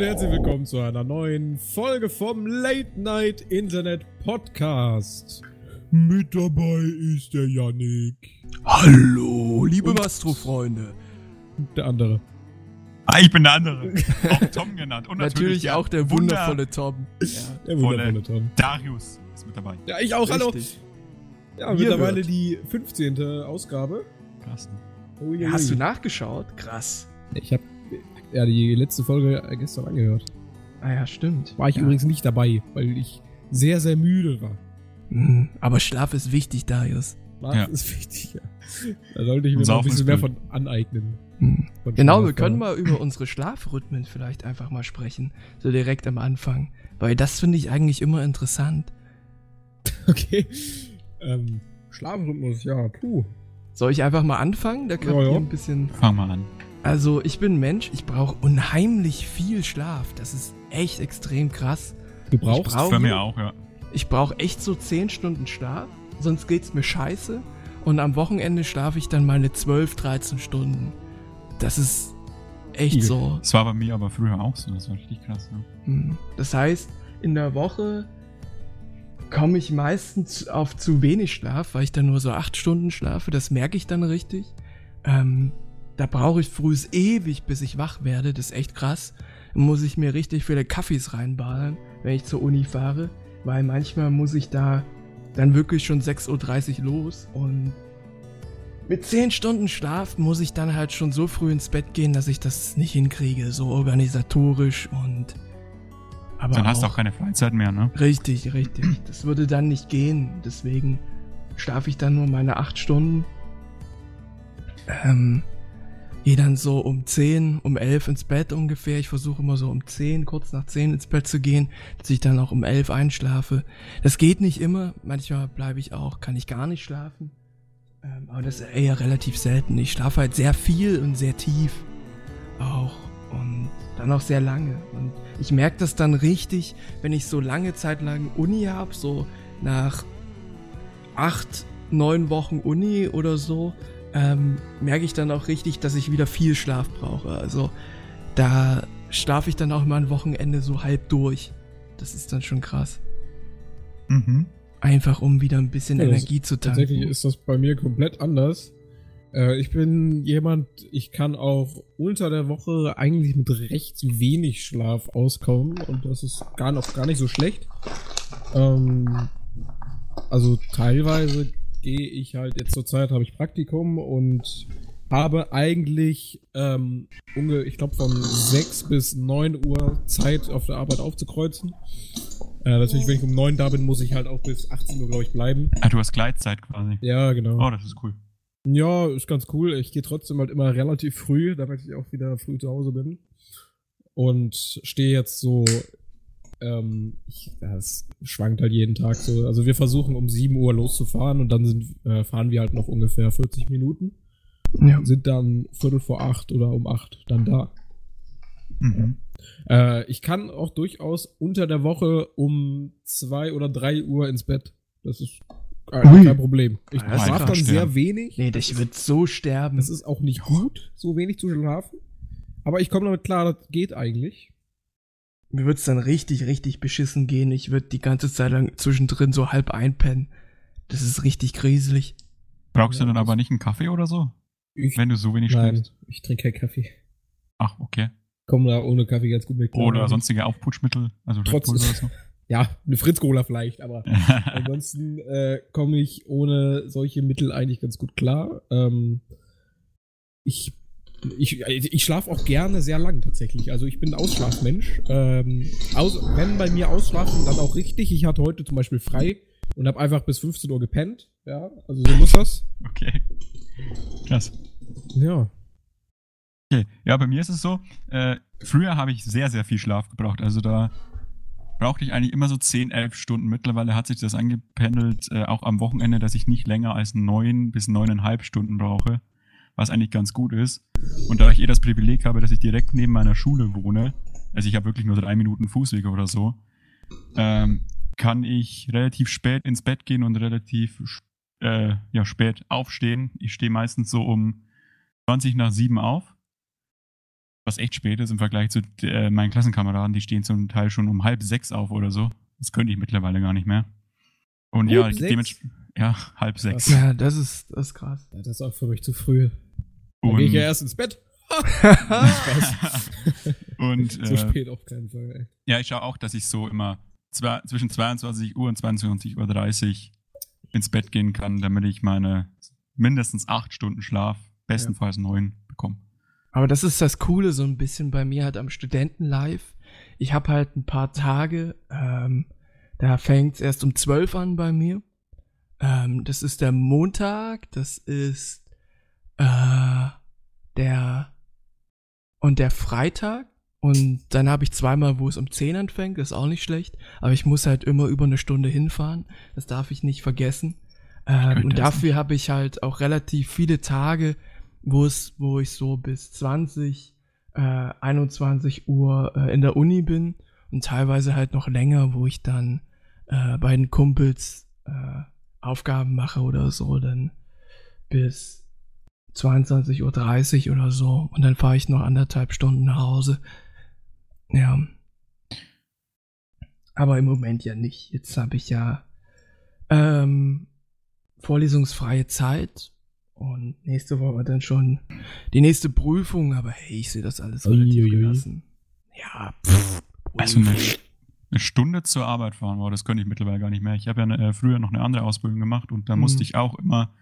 und herzlich willkommen zu einer neuen Folge vom Late Night Internet Podcast. Mit dabei ist der Yannick. Hallo, liebe Mastro-Freunde. Der andere. Ah, ich bin der andere. Auch Tom genannt. Und natürlich, natürlich auch der Wunder- wundervolle Tom. Ja. Der wundervolle Tom. Darius ist mit dabei. Ja, ich auch, hallo. Richtig. Ja, Ihr mittlerweile hört. die 15. Ausgabe. Krass. Oh, je, Hast du nachgeschaut? Krass. Ich habe ja die letzte Folge gestern angehört. Ah ja, stimmt. War ich ja. übrigens nicht dabei, weil ich sehr, sehr müde war. Mhm. Aber Schlaf ist wichtig, Darius. War Ja. ist wichtig, ja. Da sollte ich mir noch ein bisschen mehr von aneignen. Mhm. Von Genau, Schlaf, wir können mal über unsere Schlafrhythmen vielleicht einfach mal sprechen. So direkt am Anfang. Weil das finde ich eigentlich immer interessant. Okay. Ähm, Schlafrhythmus, ja, puh. Soll ich einfach mal anfangen? Da kann Ja, ich ja. ein bisschen. Fang mal an. Also, ich bin ein Mensch, ich brauche unheimlich viel Schlaf. Das ist echt extrem krass. Du brauchst. brauch- Für Augen? mich auch, ja. Ich brauche echt so 10 Stunden Schlaf, sonst geht's mir scheiße. Und am Wochenende schlafe ich dann meine 12, 13 Stunden. Das ist echt so. Das war bei mir aber früher auch so. Das war richtig krass. Ja. Hm. Das heißt, in der Woche komme ich meistens auf zu wenig Schlaf, weil ich dann nur so 8 Stunden schlafe. Das merke ich dann richtig. Ähm, da brauche ich früh ewig, bis ich wach werde. Das ist echt krass. Muss ich mir richtig viele Kaffees reinballern, wenn ich zur Uni fahre. Weil manchmal muss ich da dann wirklich schon 6.30 Uhr los und mit 10 Stunden Schlaf muss ich dann halt schon so früh ins Bett gehen, dass ich das nicht hinkriege, so organisatorisch und aber Dann hast du auch keine Freizeit mehr, ne? Richtig, richtig. Das würde dann nicht gehen. Deswegen schlafe ich dann nur meine acht Stunden. Ähm, gehe dann so um 10, um 11 ins Bett ungefähr. Ich versuche immer so um 10, kurz nach 10 ins Bett zu gehen, dass ich dann auch um 11 einschlafe. Das geht nicht immer. Manchmal bleibe ich auch, kann ich gar nicht schlafen. Ähm, aber das ist eher relativ selten. Ich schlafe halt sehr viel und sehr tief. Auch. Und dann auch sehr lange. Und ich merke das dann richtig, wenn ich so lange Zeit lang Uni habe, so nach acht, neun Wochen Uni oder so, ähm, merke ich dann auch richtig, dass ich wieder viel Schlaf brauche. Also da schlafe ich dann auch mal ein Wochenende so halb durch. Das ist dann schon krass. Mhm. Einfach um wieder ein bisschen Ja, das- Energie zu tanken. Tatsächlich ist das bei mir komplett anders. Äh, ich bin jemand, ich kann auch unter der Woche eigentlich mit recht wenig Schlaf auskommen und das ist gar noch gar nicht so schlecht. Ähm, also teilweise gehe ich halt jetzt zur Zeit habe ich Praktikum und habe eigentlich ähm, unge ich glaube von 6 bis 9 Uhr Zeit auf der Arbeit aufzukreuzen. Äh, natürlich, wenn ich um 9 da bin, muss ich halt auch bis 18 Uhr, glaube ich, bleiben. Ah, du hast Gleitzeit quasi. Ja, genau. Oh, das ist cool. Ja, ist ganz cool. Ich gehe trotzdem halt immer relativ früh, damit ich auch wieder früh zu Hause bin. Und stehe jetzt so, ähm, ich, das schwankt halt jeden Tag so. Also wir versuchen um 7 Uhr loszufahren und dann sind, äh, fahren wir halt noch ungefähr 40 Minuten. ja. Sind dann Viertel vor acht oder um acht dann da. Mhm. Äh, ich kann auch durchaus unter der Woche um zwei oder drei Uhr ins Bett. Das ist äh, kein Problem. Ich Ah, schlafe dann sehr wenig. Nee, ich würde so sterben. Das ist auch nicht gut, so wenig zu schlafen. Aber ich komme damit klar, das geht eigentlich. Mir wird's dann richtig, richtig beschissen gehen. Ich würde die ganze Zeit lang zwischendrin so halb einpennen. Das ist richtig gruselig. Brauchst Ja, du dann aber nicht einen Kaffee oder so? Ich, Wenn du so wenig nein, schläfst? ich trinke keinen Kaffee. Ach, okay. Komme da ohne Kaffee ganz gut mit klar. Oder sonstige Aufputschmittel? Also Red Trotz- Bull oder so? Ja, eine Fritz-Cola vielleicht, aber ansonsten äh, komme ich ohne solche Mittel eigentlich ganz gut klar. Ähm, ich ich, ich schlafe auch gerne sehr lang tatsächlich. Also ich bin ein Ausschlafmensch. Ähm, aus, wenn bei mir ausschlafen, dann auch richtig. Ich hatte heute zum Beispiel frei und habe einfach bis 15 Uhr gepennt. Ja, also so muss das. okay. Krass. Ja. Okay, ja, bei mir ist es so, äh, früher habe ich sehr, sehr viel Schlaf gebraucht. Also da brauchte ich eigentlich immer so 10, 11 Stunden. Mittlerweile hat sich das angependelt, äh, auch am Wochenende, dass ich nicht länger als 9 bis 9,5 Stunden brauche, was eigentlich ganz gut ist. Und da ich eh das Privileg habe, dass ich direkt neben meiner Schule wohne, also ich habe wirklich nur drei Minuten Fußweg oder so, ähm, kann ich relativ spät ins Bett gehen und relativ äh, ja, spät aufstehen. Ich stehe meistens so um 20 nach 7 auf Was echt spät ist im Vergleich zu äh, meinen Klassenkameraden, die stehen zum Teil schon um halb sechs auf oder so. Das könnte ich mittlerweile gar nicht mehr. Und ja, Halb sechs? dementsprechend. Ja, halb sechs. Ja, das ist, das ist krass. Ja, das ist auch für mich zu früh. Dann Und, gehe ich ja erst ins Bett. und So äh, spät auf keinen Fall, ey. ja, ich schaue auch, dass ich so immer zwei, zwischen 22 Uhr und 22.30 Uhr ins Bett gehen kann, damit ich meine mindestens acht Stunden Schlaf, bestenfalls neun, bekomme. Aber das ist das Coole so ein bisschen bei mir halt am Studentenlife. Ich habe halt ein paar Tage, ähm, da fängt's erst um 12 an bei mir. Ähm, das ist der Montag, das ist äh, der und der Freitag. Und dann habe ich zweimal, wo es um 10 anfängt, das ist auch nicht schlecht. Aber ich muss halt immer über eine Stunde hinfahren. Das darf ich nicht vergessen. Ähm, und dafür habe ich halt auch relativ viele Tage, wo es, wo ich so bis 20, äh, 21 Uhr äh, in der Uni bin und teilweise halt noch länger, wo ich dann äh, bei den Kumpels äh, Aufgaben mache oder so, dann bis 22.30 Uhr oder so und dann fahre ich noch anderthalb Stunden nach Hause. Ja. Aber im Moment ja nicht. Jetzt habe ich ja ähm, vorlesungsfreie Zeit und nächste Woche dann schon die nächste Prüfung, aber hey, ich sehe das alles relativ Uiuiui. gelassen. Ja, pff, Also eine, eine Stunde zur Arbeit fahren, wow, das könnte ich mittlerweile gar nicht mehr. Ich habe ja äh, früher noch eine andere Ausbildung gemacht und da Mhm. musste ich auch immer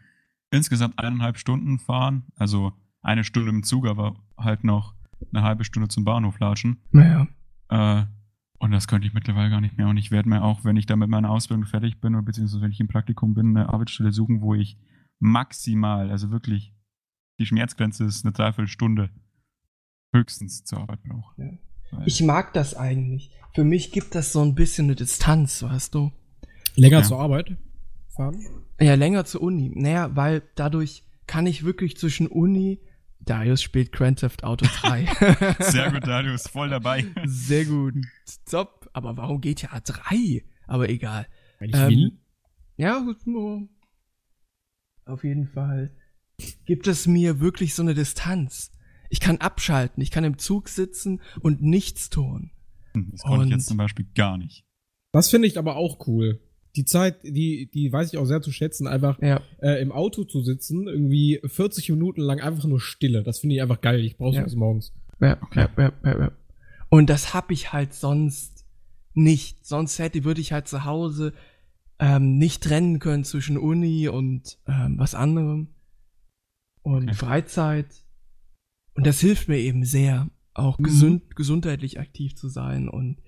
insgesamt eineinhalb Stunden fahren. Also eine Stunde im Zug, aber halt noch eine halbe Stunde zum Bahnhof latschen. Naja. Äh, und das könnte ich mittlerweile gar nicht mehr. Und ich werde mir auch, wenn ich dann mit meiner Ausbildung fertig bin, oder beziehungsweise wenn ich im Praktikum bin, eine Arbeitsstelle suchen, wo ich maximal, also wirklich, die Schmerzgrenze ist eine Dreiviertelstunde höchstens zur Arbeit brauche. Ja. Ich mag das eigentlich. Für mich gibt das so ein bisschen eine Distanz, weißt du? Länger Ja. zur Arbeit fahren? Ja, länger zur Uni. Naja, weil dadurch kann ich wirklich zwischen Uni. Darius spielt Grand Theft Auto 3. Sehr gut, Darius, voll dabei. Sehr gut. Stopp. Aber warum GTA 3? Aber egal. Wenn ich Ähm, will. Ja, gut, nur. Auf jeden Fall gibt es mir wirklich so eine Distanz. Ich kann abschalten, ich kann im Zug sitzen und nichts tun. Hm, Das konnte ich Und- jetzt zum Beispiel gar nicht. Das finde ich aber auch cool. Die Zeit, die, die weiß ich auch sehr zu schätzen, einfach Ja, äh, im Auto zu sitzen, irgendwie 40 Minuten lang einfach nur Stille. Das finde ich einfach geil. Ich brauche Ja. sowas morgens. ja, Okay. ja, ja, ja, ja. Und das hab ich halt sonst nicht. Sonst hätte, würde ich halt zu Hause ähm, nicht trennen können zwischen Uni und ähm, was anderem und Okay. Freizeit. Und das hilft mir eben sehr, auch Mhm. gesund, gesundheitlich aktiv zu sein und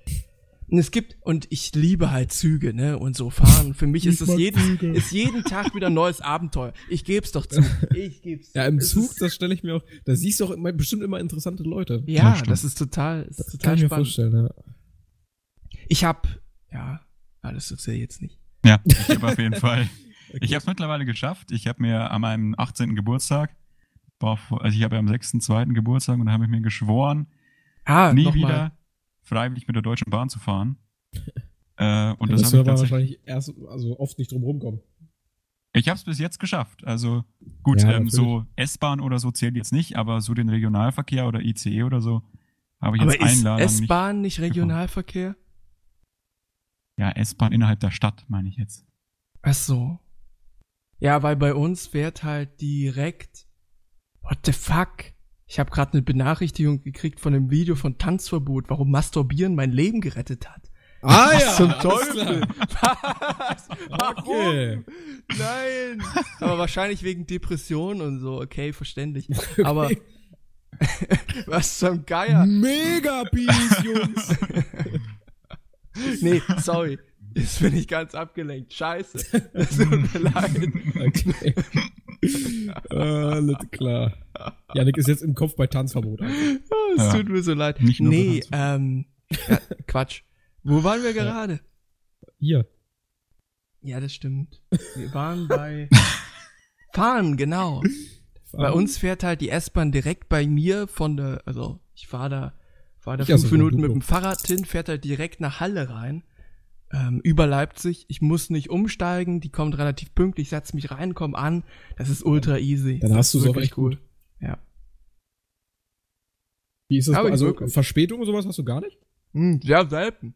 und es gibt, und ich liebe halt Züge, ne, und so fahren. Für mich ist mag jeden, Züge. ist jeden Tag wieder ein neues Abenteuer. Ich geb's doch zu. Ich geb's. Ja, im Es Zug, das stelle ich mir auch, da siehst du auch immer, bestimmt immer interessante Leute. Ja, Ja, das ist total, ist Das total kann ich mir spannend. vorstellen, ja. Ich hab, ja, alles erzähl jetzt nicht. Ja, ich habe auf jeden Fall. Okay. Ich habe es mittlerweile geschafft. Ich habe mir an meinem 18. Geburtstag, war vor- also ich habe ja am 6.2. Geburtstag und da habe ich mir geschworen, Ah, nie wieder mal. Freiwillig mit der Deutschen Bahn zu fahren. äh, und Ja, das das habe wird ich aber wahrscheinlich erst, also oft nicht drum rumkommen. Ich habe es bis jetzt geschafft. Also gut, Ja, ähm, so S-Bahn oder so zählt jetzt nicht, aber so den Regionalverkehr oder ICE oder so habe ich Aber jetzt ein ist Jahr lang nicht. S-Bahn nicht Regionalverkehr? Ja, S-Bahn innerhalb der Stadt, meine ich jetzt. Ach so. Ja, weil bei uns fährt halt direkt. What the fuck? Ich habe gerade eine Benachrichtigung gekriegt von einem Video von Tanzverbot, warum Masturbieren mein Leben gerettet hat. Ah Was zum alles Teufel? Was? Warum? Okay. Nein. Aber wahrscheinlich wegen Depression und so. Okay, verständlich. Aber was zum Geier? Mega Peace, Jungs. Nee, sorry. Jetzt bin ich ganz abgelenkt. Scheiße. Es tut mir leid. Okay. Alles klar. Janik ist jetzt im Kopf bei Tanzverbot. Alter. Oh, es Ja. tut mir so leid. Nicht nur nee, ähm, ja, Quatsch. Wo waren wir gerade? Hier. Ja, das stimmt. Wir waren bei Fahren, genau. Bei uns fährt halt die S-Bahn direkt bei mir von der, also ich fahre da, fahre da Ich fünf so Minuten mit dem Fahrrad hin, fährt halt direkt nach Halle rein, ähm, über Leipzig. Ich muss nicht umsteigen, die kommt relativ pünktlich, setz mich rein, komm an. Das ist ultra easy. Dann das hast ist du's auch wirklich echt gut. Ja. Wie ist das? Ich also wirklich. Verspätung und sowas hast du gar nicht? Hm, sehr selten.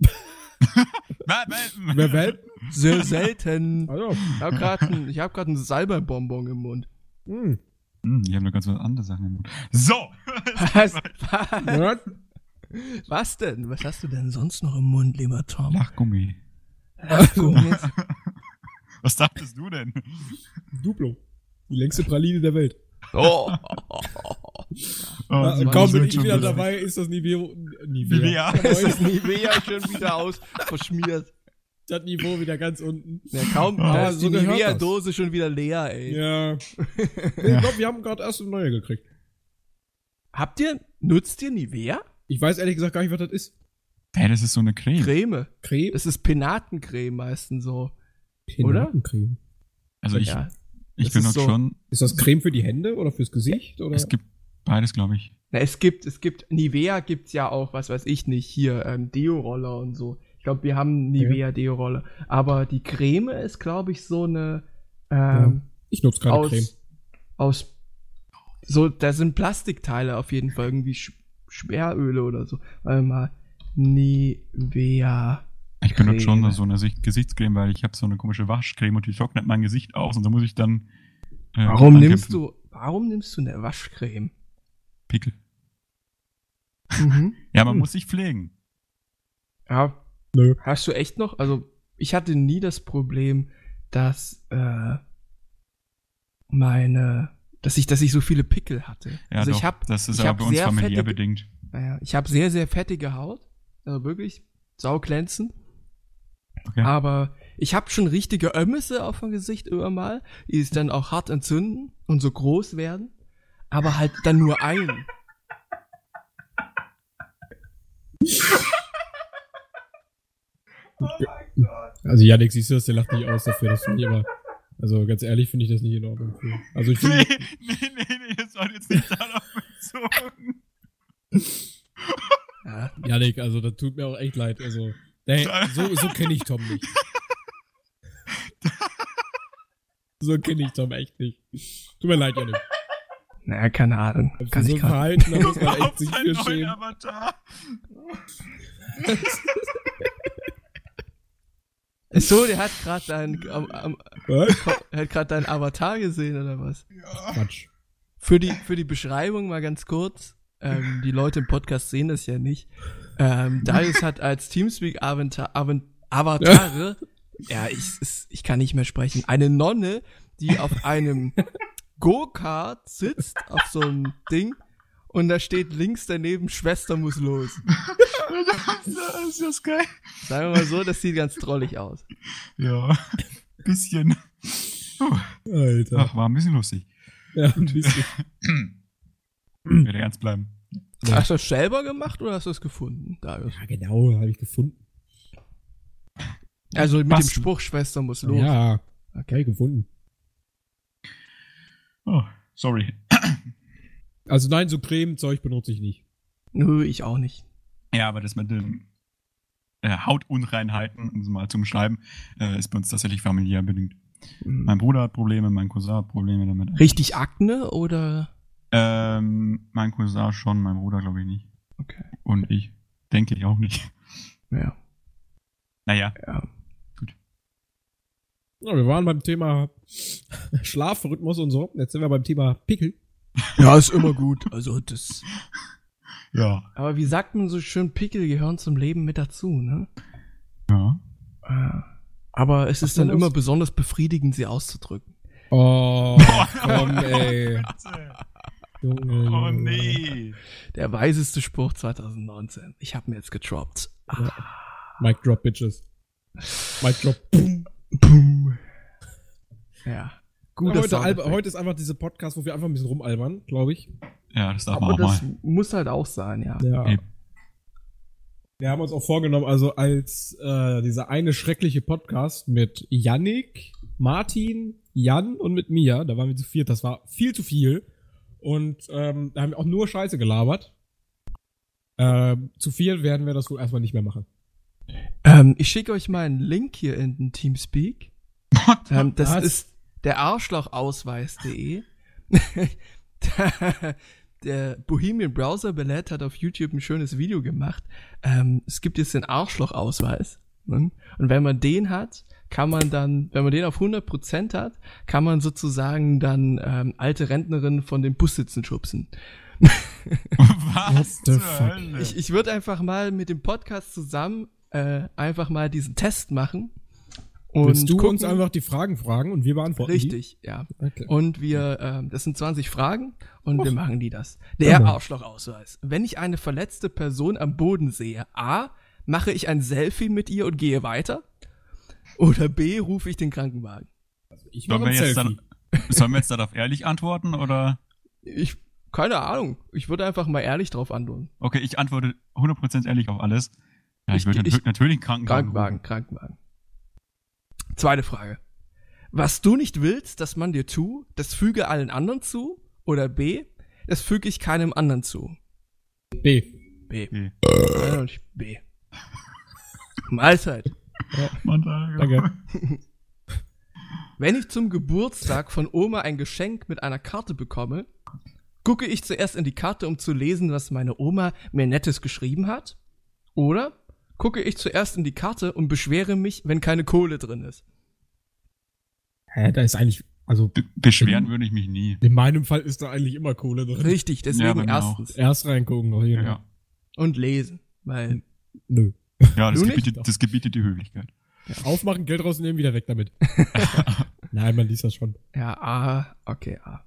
Wer Welpen? Sehr selten. Also, Ich habe gerade ein, ich hab grad ein Salbeibonbon im Mund. hm. Hm, ich habe noch ganz was andere Sachen im Mund. So! Was? Ja, Was denn? Was hast du denn sonst noch im Mund, lieber Tom? Lachgummi. Lachgummis. Was dachtest du denn? Duplo. Die längste Praline der Welt. Oh. Oh, kaum bin ich wieder dabei, ist das Niveau, Nivea. Es ist Nivea schon wieder aus, verschmiert. das Niveau wieder ganz unten. Ja, kaum, Ah, da ist so die Nivea-Dose schon wieder leer, ey. Ja. Ich glaube, wir haben gerade erst eine neue gekriegt. Habt ihr, nutzt ihr Nivea? Ich weiß ehrlich gesagt gar nicht, was das ist. Hä, das ist so eine Creme. Creme. Creme? Das ist Penatencreme meistens so. oder? Penatencreme. Also ich, ja. ich benutze ist so- schon, Ist das Creme für die Hände oder fürs Gesicht? Oder? es gibt beides, glaube ich. Na, es gibt, es gibt, Nivea gibt's ja auch, was weiß ich nicht, hier, ähm, Deo-Roller und so. Ich glaube, wir haben Nivea-Deo-Roller. Aber die Creme ist, glaube ich, so eine, ähm, ich nutze keine aus, Creme. aus, so, da sind Plastikteile auf jeden Fall, irgendwie Schweröle oder so. Warte mal, Nivea. Ich benutze schon so eine Sicht- Gesichtscreme, weil ich habe so eine komische Waschcreme und die trocknet mein Gesicht aus und da muss ich dann. Äh, Warum ankämpfen. nimmst du, warum nimmst du eine Waschcreme? Pickel. Mhm. Ja, man Hm. muss sich pflegen. Ja, Nö. Hast du echt noch? Also, ich hatte nie das Problem, dass äh, meine, dass ich, dass ich so viele Pickel hatte. Ja, also doch, ich habe, das ist ich aber hab bei uns familiär fettige- bedingt. naja, ich habe sehr, sehr fettige Haut, also wirklich sauglänzend. Okay. Aber ich habe schon richtige Ömmisse auf dem Gesicht immer mal, die es dann auch hart entzünden und so groß werden, aber halt dann nur ein. Also Janik, siehst du das, der lacht nicht aus dafür, das finde ich immer. Also ganz ehrlich finde ich das nicht in Ordnung. Für. Also ich Nee, finde, nee, nee, nee, das war jetzt nicht darauf bezogen. Ja, Janik, also das tut mir auch echt leid. Also, der, so, so kenne ich Tom nicht. So kenne ich Tom echt nicht. Tut mir leid, Janik. naja, keine Ahnung. Für Kann so ich. Verhalten, da muss man echt sich für schämen. Avatar. So, der hat gerade dein, am, am, er hat gerade deinen Avatar gesehen oder was? Ja. Quatsch. Für die, für die Beschreibung mal ganz kurz. Ähm, die Leute im Podcast sehen das ja nicht. Ähm, Darius hat als Teamspeak Avatar, Avatare, ja, ich, es- ich kann nicht mehr sprechen, eine Nonne, die auf einem Go-Kart sitzt, auf so einem Ding, und da steht links daneben, Schwester muss los. Das ist das geil. Sagen wir mal so, das sieht ganz drollig aus. Ja. Bisschen. Puh. Alter. Ach, war ein bisschen lustig. Ja, ein bisschen. Werde ernst bleiben. Ja. Hast du das selber gemacht oder hast du es gefunden, Darius? Ja, genau, habe ich gefunden. Also mit dem Basteln. Spruch, Schwester muss los. Ja, okay, gefunden. Oh, sorry. Also nein, so Cremezeug benutze ich nicht. Nö, ich auch nicht. Ja, aber das mit den äh, Hautunreinheiten, um es mal zu beschreiben, äh, ist bei uns tatsächlich familiär bedingt. Mein Bruder hat Probleme, mein Cousin hat Probleme damit. Richtig Akne oder? Ähm, mein Cousin schon, mein Bruder glaube ich nicht. Okay. Und ich denke ich auch nicht. Ja. Naja, ja. Ja, wir waren beim Thema Schlafrhythmus und so. Jetzt sind wir beim Thema Pickel. Ja, ist immer gut. Also das. ja. Aber wie sagt man so schön, Pickel gehören zum Leben mit dazu, ne? Ja. Äh, Aber es ist du dann was? immer besonders befriedigend, sie auszudrücken. Oh, komm, ey. Junge, Oh Junge. nee. Der weiseste Spruch 2019. Ich habe mir jetzt getroppt. Ah, Mic drop, Bitches. Mic drop. boom. Gut, Ja, dass heute, heute ist einfach dieser Podcast, wo wir einfach ein bisschen rumalbern, glaube ich. Ja, das darf man Aber auch das mal. muss halt auch sein, ja. Ja. Wir haben uns auch vorgenommen, also als äh, dieser eine schreckliche Podcast mit Yannick, Martin, Jan und mit mir, da waren wir zu viert, das war viel zu viel. Und ähm, da haben wir auch nur Scheiße gelabert. Ähm, zu viel werden wir das wohl erstmal nicht mehr machen. Ähm, ich schicke euch mal einen Link hier in den Teamspeak. Ähm, das Was? ist der Arschlochausweis.de. der Bohemian Browser Ballett hat auf YouTube ein schönes Video gemacht. Ähm, es gibt jetzt den Arschloch-Ausweis. Ne? Und wenn man den hat, kann man dann, wenn man den auf 100% hat, kann man sozusagen dann ähm, alte Rentnerinnen von den Bussitzen schubsen. Was? Ich, ich würde einfach mal mit dem Podcast zusammen äh, einfach mal diesen Test machen. Und Willst du uns gucken- einfach die Fragen fragen und wir beantworten Richtig, ja. die? Okay. Und wir, ähm, das sind 20 Fragen und wir Och. machen die das. Ja, Der Mann. Arschlochausweis. Wenn ich eine verletzte Person am Boden sehe, A, mache ich ein Selfie mit ihr und gehe weiter? Oder B, rufe ich den Krankenwagen? Ich Sollen mache wir, ein Selfie. dann, sollen wir jetzt darauf ehrlich antworten oder? Ich, keine Ahnung. Ich würde einfach mal ehrlich drauf antworten. Okay, ich antworte 100% ehrlich auf alles. Ja, ich, Ich- würde ich- natürlich einen Krankenwagen. Krankenwagen, Krankenwagen. Zweite Frage. Was du nicht willst, dass man dir tu, das füge allen anderen zu? Oder B, das füge ich keinem anderen zu? B. B. Ja, B. Mahlzeit. Alter. Danke. Wenn ich zum Geburtstag von Oma ein Geschenk mit einer Karte bekomme, gucke ich zuerst in die Karte, um zu lesen, was meine Oma mir Nettes geschrieben hat? Oder gucke ich zuerst in die Karte und beschwere mich, wenn keine Kohle drin ist? Hä, da ist eigentlich, also Be- Beschweren würde ich mich nie. in meinem Fall ist da eigentlich immer Kohle drin. Richtig, Ja, deswegen mir auch. erstens. Erst reingucken, auf jeden Fall. Ja, Und lesen. Weil, Nö. ja das, gebietet, das gebietet die Höflichkeit. Aufmachen, Geld rausnehmen, wieder weg damit. Nein, man liest das schon. ja, A, okay, A.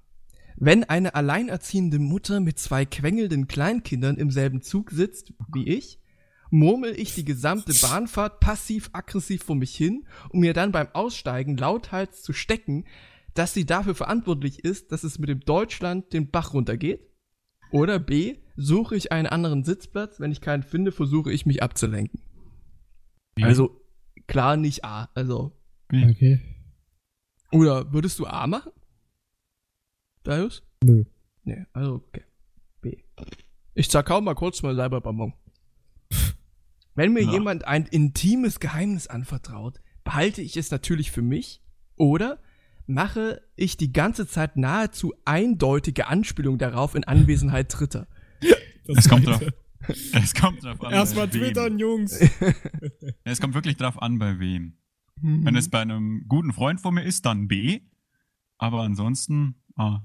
Wenn eine alleinerziehende Mutter mit zwei quengelnden Kleinkindern im selben Zug sitzt wie ich, murmel ich die gesamte Bahnfahrt passiv-aggressiv vor mich hin, um mir dann beim Aussteigen lauthals zu stecken, dass sie dafür verantwortlich ist, dass es mit dem Deutschland den Bach runtergeht. Oder B, suche ich einen anderen Sitzplatz, wenn ich keinen finde, versuche ich mich abzulenken. B. Also klar nicht A. Also B. Okay. oder würdest du A machen? Darius? Nö. Nee, also okay. B. Ich zerkau mal kurz mal selber Bonbon. Wenn mir Ja. jemand ein intimes Geheimnis anvertraut, behalte ich es natürlich für mich oder mache ich die ganze Zeit nahezu eindeutige Anspielung darauf in Anwesenheit Dritter. Das Es kommt drauf. Es kommt drauf an. Erstmal twittern, Jungs. Ja, Es kommt wirklich drauf an, bei wem. Wenn es bei einem guten Freund von mir ist, dann B. Aber ansonsten A.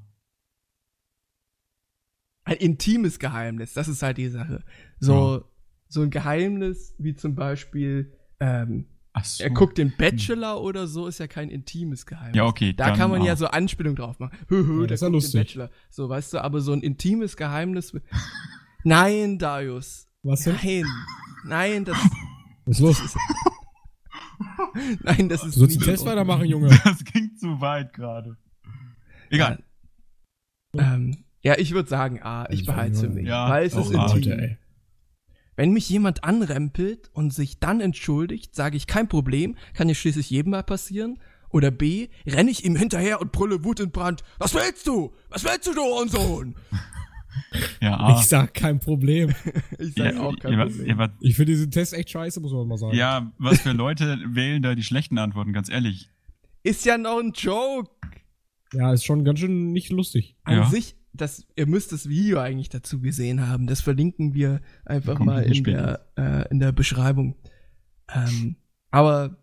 ein intimes Geheimnis, das ist halt die Sache. So, so ein Geheimnis wie zum Beispiel, ähm, so. er guckt den Bachelor oder so, ist ja kein intimes Geheimnis. Ja, okay. Da kann man A. ja so Anspielung drauf machen. Hö, hö, Ja, der das ist ja guckt lustig. den Bachelor. So, weißt du, aber so ein intimes Geheimnis. Nein, Darius. Was denn? Nein. Nein, das, Was ist los? nein, das ist Du sollst den nicht Test weitermachen, Junge. Das ging zu weit gerade. Egal. Ja, ähm, ja ich würde sagen A, ich Ich behalte es für würd- mich. Ja, weil es auch ist intim. Leute, ey. Wenn mich jemand anrempelt und sich dann entschuldigt, sage ich kein Problem, kann ja schließlich jedem mal passieren. Oder B, renne ich ihm hinterher und brülle Wut und Brand. Was willst du? Was willst du, du Hurensohn? Ja, A. Ich sag kein Problem. Ich Ja, sage auch kein ja, Problem. ja, was- Ich finde diesen Test echt scheiße, muss man mal sagen. ja, was für Leute wählen da die schlechten Antworten, ganz ehrlich. Ist ja noch ein Joke. Ja, ist schon ganz schön nicht lustig. An Ja. sich, das, ihr müsst das Video eigentlich dazu gesehen haben. Das verlinken wir einfach mal in der, äh, in der Beschreibung. Ähm, aber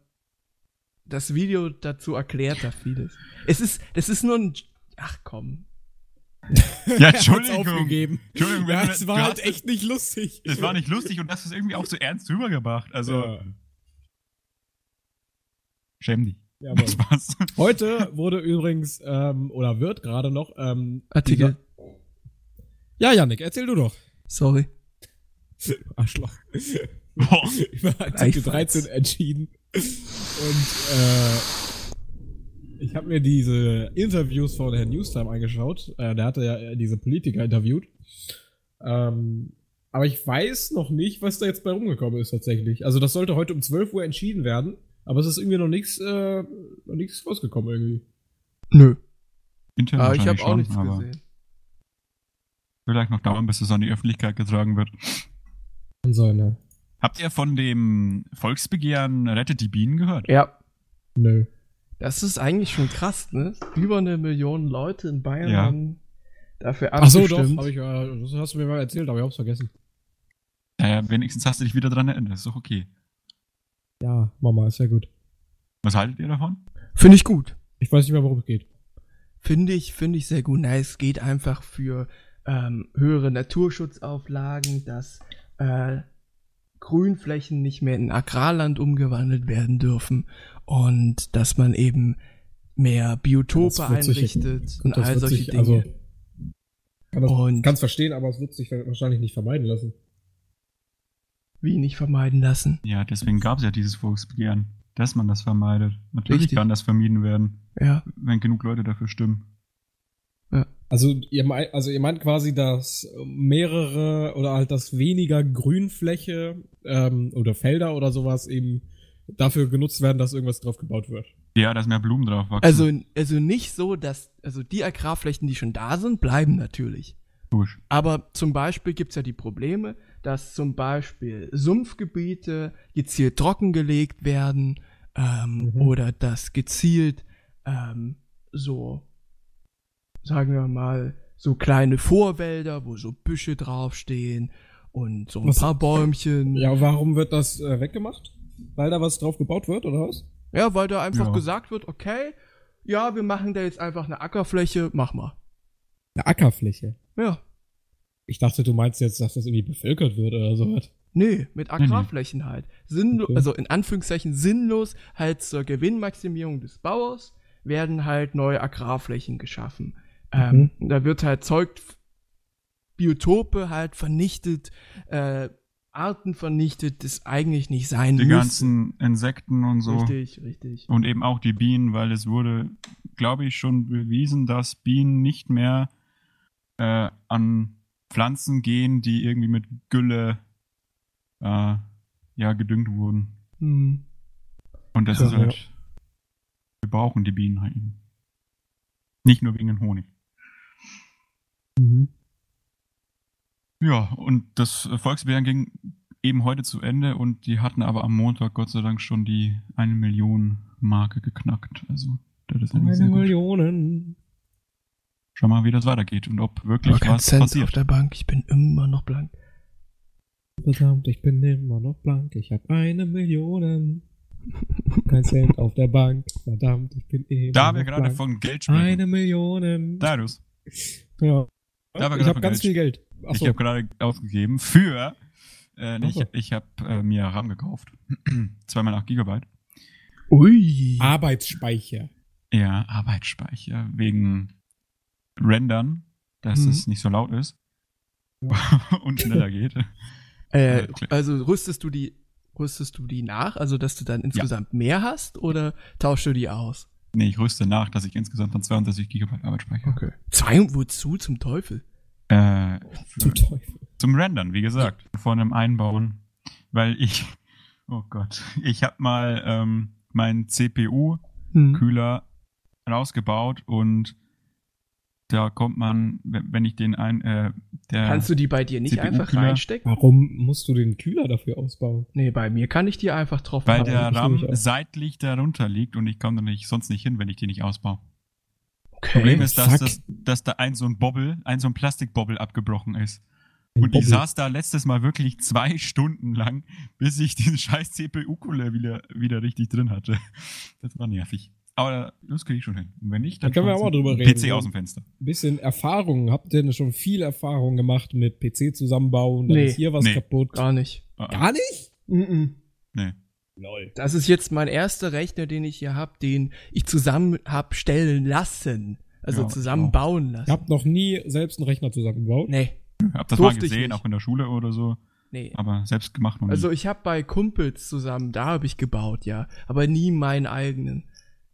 das Video dazu erklärt da vieles. Es ist, das ist nur ein, ach komm. Ja, Entschuldigung. aufgegeben. Entschuldigung, Ja, es war halt echt nicht lustig. Es war nicht lustig und das ist irgendwie auch so ernst rübergebracht. Also, Ja. schäm dich. Ja, aber Das war's. heute wurde übrigens, ähm, oder wird gerade noch, ähm, Artikel. Ja, Yannick, erzähl du doch. Sorry. Arschloch. Boah. Über Artikel Gleichfalls. 13 entschieden. Und äh, ich habe mir diese Interviews von Herrn Newstime angeschaut. Äh, der hatte ja diese Politiker interviewt. Ähm, aber ich weiß noch nicht, was da jetzt bei rumgekommen ist tatsächlich. Also das sollte heute um 12 Uhr entschieden werden. Aber es ist irgendwie noch nichts äh, noch nichts rausgekommen irgendwie. Nö. Intern Aber ich habe auch nichts gesehen. Vielleicht noch dauern, bis es an die Öffentlichkeit getragen wird. Kann sein, ne? Habt ihr von dem Volksbegehren Rettet die Bienen gehört? Ja. Nö. Das ist eigentlich schon krass, ne? Über eine Million Leute in Bayern Ja. haben, dafür Ach so, abgestimmt. doch, hab ich, äh, das hast du mir mal erzählt, aber ich hab's vergessen. Naja, wenigstens hast du dich wieder dran erinnert. Ist doch okay. Ja, Mama, ist ja gut. Was haltet ihr davon? Finde ich gut. Ich weiß nicht mehr, worum es geht. Finde ich, finde ich sehr gut. Na, es geht einfach für ähm, höhere Naturschutzauflagen, dass äh, Grünflächen nicht mehr in Agrarland umgewandelt werden dürfen und dass man eben mehr Biotope wird sich- einrichtet und all solche sich- Dinge. Also, kann das, Und- kann's verstehen, aber es wird sich wahrscheinlich nicht vermeiden lassen. Wie nicht vermeiden lassen. Ja, deswegen gab es ja dieses Volksbegehren, dass man das vermeidet. Natürlich Richtig. kann das vermieden werden, Ja, wenn genug Leute dafür stimmen. Also ihr, meint, also ihr meint quasi, dass mehrere oder halt das weniger Grünfläche ähm, oder Felder oder sowas eben dafür genutzt werden, dass irgendwas drauf gebaut wird. Ja, dass mehr Blumen drauf wachsen. also, also nicht so, dass, also die Agrarflächen, die schon da sind, bleiben natürlich. Aber zum Beispiel gibt's ja die Probleme, dass zum Beispiel Sumpfgebiete gezielt trockengelegt werden ähm, Mhm. oder dass gezielt ähm, so, sagen wir mal, so kleine Vorwälder, wo so Büsche draufstehen und so ein Was- paar Bäumchen. Ja, warum wird das äh, weggemacht? Weil da was drauf gebaut wird, oder was? Ja, weil da einfach Ja. gesagt wird, okay, ja, wir machen da jetzt einfach eine Ackerfläche, mach mal. Eine Ackerfläche. Ja, Ich dachte, du meinst jetzt, dass das irgendwie bevölkert wird oder sowas. Nee, mit Agrarflächen halt. Sinnlo Okay. Also in Anführungszeichen sinnlos, halt zur Gewinnmaximierung des Bauers werden halt neue Agrarflächen geschaffen. Ähm, da wird halt Zeug, Biotope halt vernichtet, äh, Arten vernichtet, das eigentlich nicht sein Die müssen. ganzen Insekten und so. Richtig, richtig. Und eben auch die Bienen, weil es wurde, glaube ich, schon bewiesen, dass Bienen nicht mehr äh, an Pflanzen gehen, die irgendwie mit Gülle äh, ja, gedüngt wurden. Hm. Und das Ja, ist halt, wir brauchen die Bienen halt. Nicht nur wegen dem Honig. Mhm. Ja, und das Volksbegehren ging eben heute zu Ende und die hatten aber am Montag Gott sei Dank schon die eine Million Marke geknackt. Also, das ist Eine gut. Schau mal, wie das weitergeht und ob wirklich kein was Cent auf passiert. der Bank, ich bin immer noch blank. Verdammt, ich bin immer noch blank. Ich habe eine Million. Kein Cent auf der Bank. Verdammt, ich bin immer Da wir noch gerade blank. von Geld sprechen. Eine Million. Darius, Ja. Da wir ich gerade habe von ganz Geld- viel Geld. ich Achso, habe gerade ausgegeben für, äh, nee, ich, ich habe äh, mir RAM gekauft. Zweimal 8 Gigabyte. Ui. Arbeitsspeicher. Ja, Arbeitsspeicher wegen Rendern, dass Mhm. es nicht so laut ist und schneller geht. Äh, Ja, also rüstest du die, rüstest du die nach, also dass du dann insgesamt mehr hast oder tauschst du die aus? Nee, ich rüste nach, dass ich insgesamt dann 32 Gigabyte Arbeitsspeicher habe. Okay. Zwei und wozu zum Teufel? Äh, Zum für, Teufel. zum Rendern, wie gesagt, vor einem Einbauen, weil ich, oh Gott, ich habe mal ähm, meinen CPU-Kühler Hm. rausgebaut und da kommt man, wenn ich den ein, äh, der, Kannst du die bei dir nicht einfach reinstecken? Warum musst du den Kühler dafür ausbauen? Nee, bei mir kann ich die einfach drauf weil der ich RAM seitlich darunter liegt und ich komme da nicht, sonst nicht hin, wenn ich den nicht ausbaue. okay. Problem ist, dass, das, dass da ein so ein Bobbel, ein so ein Plastikbobbel abgebrochen ist. Ein Und ich Bobbel. saß da letztes Mal wirklich zwei Stunden lang, bis ich den scheiß CPU-Cooler wieder, wieder richtig drin hatte. Das war nervig. Aber das kriege ich schon hin. Und wenn nicht, dann Da können wir auch mal ich drüber den reden, PC aus dem Fenster. bisschen Erfahrung. Habt ihr denn schon viel Erfahrung gemacht mit PC zusammenbauen? Dann Nee. ist hier was Nee. kaputt. Gar nicht. Ah, ah. Gar nicht? Mhm. Nee. Lol. Das ist jetzt mein erster Rechner, den ich hier hab, den ich zusammen hab stellen lassen. Also Ja, ich zusammen auch. bauen lassen. Ihr habt noch nie selbst einen Rechner zusammengebaut? Nee, Hab das mal Durfte ich gesehen, nicht. auch in der Schule oder so. nee. Aber selbst gemacht noch nie. Also ich habe bei Kumpels zusammen, da habe ich gebaut, ja, aber nie meinen eigenen,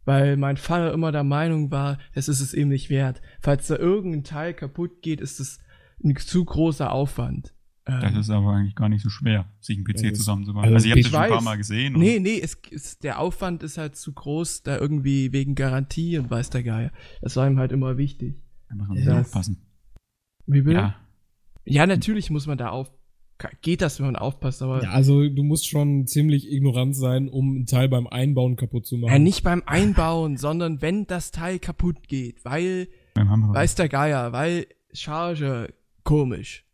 weil mein Vater immer der Meinung war, das ist es eben nicht wert. Falls da irgendein Teil kaputt geht, ist es ein zu großer Aufwand. Ähm, das ist aber eigentlich gar nicht so schwer, sich einen PC Ja, das- zusammenzubauen. also Also, ich habe das schon ein paar weiß. Mal gesehen. und nee, nee, es, es, der Aufwand ist halt zu groß, da irgendwie wegen Garantie und weiß der Geier. Das war ihm halt immer wichtig. Da muss man das- aufpassen. Wie bitte? Ja. Ja, natürlich muss man da auf. Geht das, wenn man aufpasst, aber Ja, also du musst schon ziemlich ignorant sein, um einen Teil beim Einbauen kaputt zu machen. ja, nicht beim Einbauen, sondern wenn das Teil kaputt geht, weil Weiß der Geier, weil Charge komisch.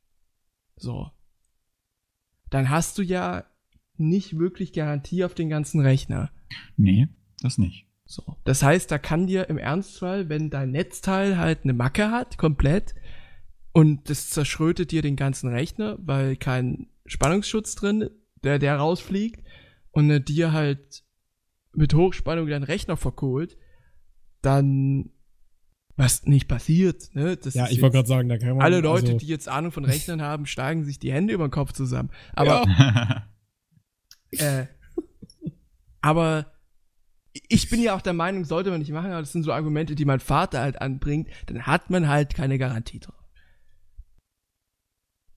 So. Dann hast du ja nicht wirklich Garantie auf den ganzen Rechner. Nee, das nicht. So. Das heißt, da kann dir im Ernstfall, wenn dein Netzteil halt eine Macke hat, komplett, und das zerschrötet dir den ganzen Rechner, weil kein Spannungsschutz drin, der, der rausfliegt, und er dir halt mit Hochspannung deinen Rechner verkohlt, dann was nicht passiert, ne? Das Ja, ich wollte gerade sagen, da kann man. alle Leute, also, die jetzt Ahnung von Rechnern haben, schlagen sich die Hände über den Kopf zusammen. Aber äh, aber ich bin ja auch der Meinung, sollte man nicht machen, aber das sind so Argumente, die mein Vater halt anbringt, dann hat man halt keine Garantie drauf.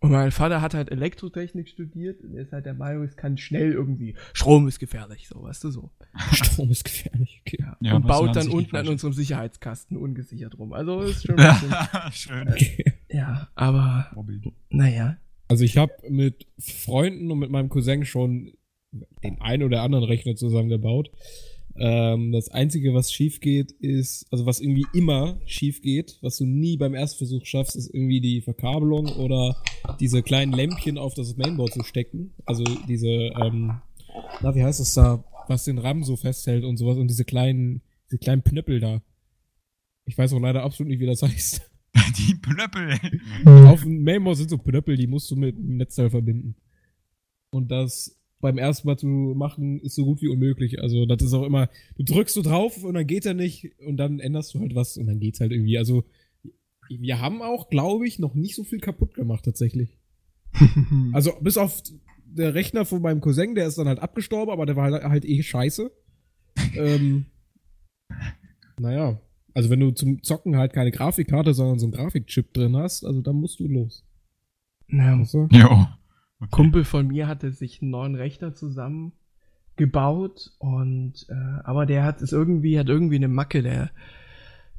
Und mein Vater hat halt Elektrotechnik studiert und ist halt der Meinung, es kann schnell irgendwie, Strom ist gefährlich, so, weißt du so. Strom ist gefährlich. Okay. Ja. Ja, und baut an dann unten an unserem Sicherheitskasten ungesichert rum. Also ist schon ein bisschen, Schön. okay. ja, aber, naja. Also ich habe mit Freunden und mit meinem Cousin schon den einen oder anderen Rechner zusammengebaut. Ähm, das Einzige, was schief geht, ist, also was irgendwie immer schief geht, was du nie beim Erstversuch schaffst, ist irgendwie die Verkabelung oder diese kleinen Lämpchen auf das Mainboard zu stecken. Also diese, ähm, na, wie heißt das da, was den RAM so festhält und sowas und diese kleinen, diese kleinen Knöppel da. Ich weiß auch leider absolut nicht, wie das heißt. Die Plöppel. Auf dem Mainboard sind so Knöppel, die musst du mit dem Netzteil verbinden. Und das beim ersten Mal zu machen, ist so gut wie unmöglich. Also, das ist auch immer, du drückst so drauf und dann geht er nicht und dann änderst du halt was und dann geht's halt irgendwie. Also, wir haben auch, glaube ich, noch nicht so viel kaputt gemacht, tatsächlich. Also, bis auf der Rechner von meinem Cousin, der ist dann halt abgestorben, aber der war halt, halt eh scheiße. ähm, naja. Also, wenn du zum Zocken halt keine Grafikkarte, sondern so einen Grafikchip drin hast, also dann musst du los. Ja, Weißt du? Jo. Okay. Kumpel von mir hatte sich einen neuen Rechner zusammengebaut und äh, aber der hat es irgendwie hat irgendwie eine Macke, der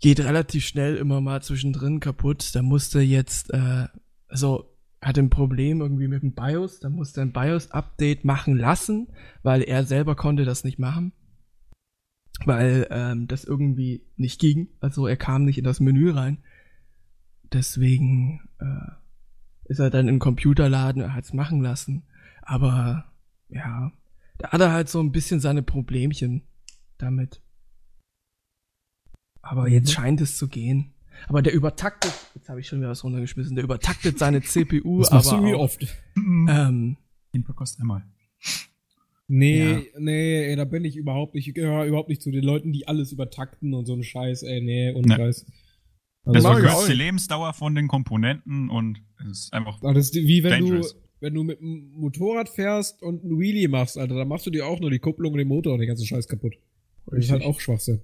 geht relativ schnell immer mal zwischendrin kaputt. Da musste jetzt äh, also hatte ein Problem irgendwie mit dem BIOS, da musste ein BIOS Update machen lassen, weil er selber konnte das nicht machen. Weil ähm, das irgendwie nicht ging. Also er kam nicht in das Menü rein. Deswegen äh, ist er dann im Computerladen, er hat's machen lassen. Aber ja, da hat er halt so ein bisschen seine Problemchen damit. Aber jetzt Mhm. scheint es zu gehen. Aber der übertaktet, jetzt habe ich schon wieder was runtergeschmissen, der übertaktet seine CPU, Das machst aber du wie auch, oft. ähm, Den kostet einmal. Nee, nee, ey, da bin ich überhaupt nicht. Ich gehöre überhaupt nicht zu den Leuten, die alles übertakten und so einen Scheiß, ey, nee, ohne Ne. Scheiß. Das Also, ich verkürzt auch die. Lebensdauer von den Komponenten und es ist einfach. das ist wie wenn Dangerous. du, wenn du mit einem Motorrad fährst und einen Wheelie machst, Alter, dann machst du dir auch nur die Kupplung und den Motor und den ganzen Scheiß kaputt. Das ist halt auch Schwachsinn.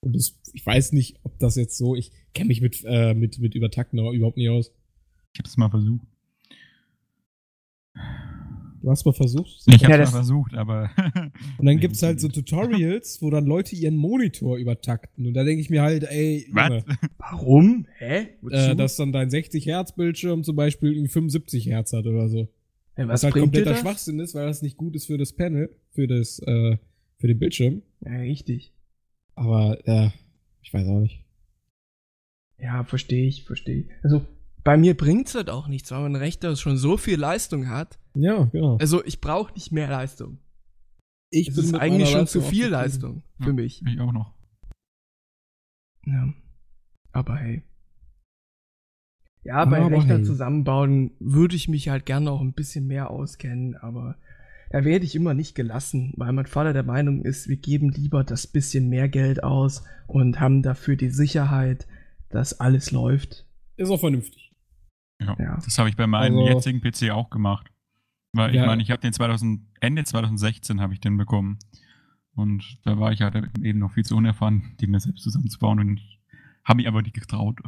Und das, ich weiß nicht, ob das jetzt so, ich kenne mich mit, äh, mit, mit Übertakten aber überhaupt nicht aus. Ich habe es mal versucht. Du hast mal versucht. Ich habe Ja, mal versucht, aber. Und dann gibt's halt so Tutorials, wo dann Leute ihren Monitor übertakten. Und da denke ich mir halt, ey, Junge, Was? warum? Hä? Wozu? äh, dass dann dein 60 Hertz Bildschirm zum Beispiel irgendwie 75 Hertz hat oder so. Hey, Was, was halt bringt dir kompletter das? Schwachsinn ist, weil das nicht gut ist für das Panel, für das, äh, für den Bildschirm. Ja, richtig. Aber, äh, ich weiß auch nicht. Ja, verstehe ich, verstehe ich. Also, bei mir bringt's halt auch nichts, weil mein Rechner schon so viel Leistung hat. Ja, genau. Also, ich brauche nicht mehr Leistung. Ich Es ist eigentlich schon zu viel Leistung für Ja. mich. Ich auch noch. Ja. Aber hey. Ja, bei Aber Rechner hey. zusammenbauen würde ich mich halt gerne auch ein bisschen mehr auskennen, aber da werde ich immer nicht gelassen, weil mein Vater der Meinung ist, wir geben lieber das bisschen mehr Geld aus und haben dafür die Sicherheit, dass alles läuft. Ist auch vernünftig. Ja. Ja. Das habe ich bei meinem Also- jetzigen PC auch gemacht. Weil Ja. ich meine, ich habe den 2000, Ende 2016 habe ich den bekommen. Und da war ich halt eben noch viel zu unerfahren, den mir selbst zusammenzubauen und habe mich aber nicht getraut.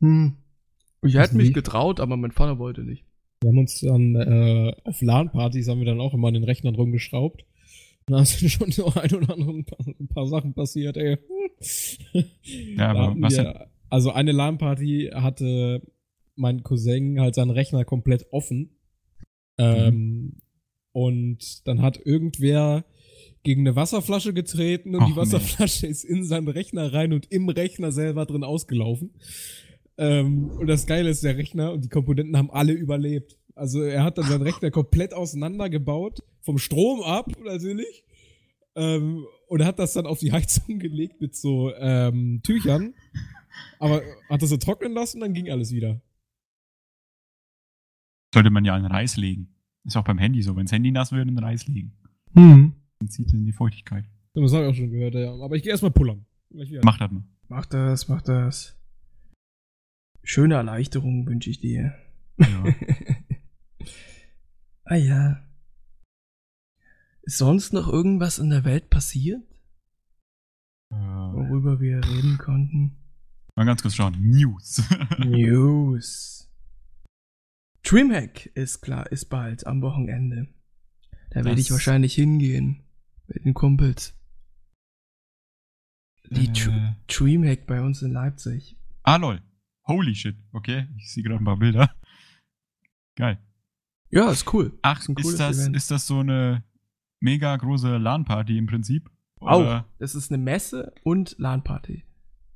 Hm. Ich Was hätte mich nicht? getraut, aber mein Vater wollte nicht. Wir haben uns dann, äh, auf LAN-Partys haben wir dann auch immer an den Rechnern rumgeschraubt. Und da sind schon so ein oder andere ein paar, ein paar Sachen passiert, ey. Ja, aber was wir, also eine LAN-Party hatte mein Cousin halt seinen Rechner komplett offen. Ähm, und dann hat irgendwer gegen eine Wasserflasche getreten und Och, die nee. Wasserflasche ist in seinen Rechner rein und im Rechner selber drin ausgelaufen. Ähm, und das Geile ist, der Rechner und die Komponenten haben alle überlebt. Also er hat dann seinen Rechner komplett auseinandergebaut, vom Strom ab natürlich. Ähm, und er hat das dann auf die Heizung gelegt mit so ähm, Tüchern. Aber hat das so trocknen lassen, dann ging alles wieder. Sollte man ja in Reis legen. Ist auch beim Handy so. Wenn das Handy nass wird, in Reis legen. Hm. Dann zieht es in die Feuchtigkeit. Das habe ich auch schon gehört, ja. Aber ich gehe erstmal pullern. Macht das mal. Mach das, mach das. Schöne Erleichterung wünsche ich dir. Ja. ah ja. Ist sonst noch irgendwas in der Welt passiert, äh, worüber wir reden konnten? mal ganz kurz schauen. News. News. Dreamhack ist klar, ist bald am Wochenende. Da werde ich wahrscheinlich hingehen mit den Kumpels. Die äh, Dreamhack bei uns in Leipzig. ah, lol. Holy shit. Okay, ich sehe gerade ein paar Bilder. Geil. Ja, ist cool. Ach, Ist ist, das, Event. ist das so eine mega große LAN-Party im Prinzip? Auch. Das ist eine Messe und LAN-Party.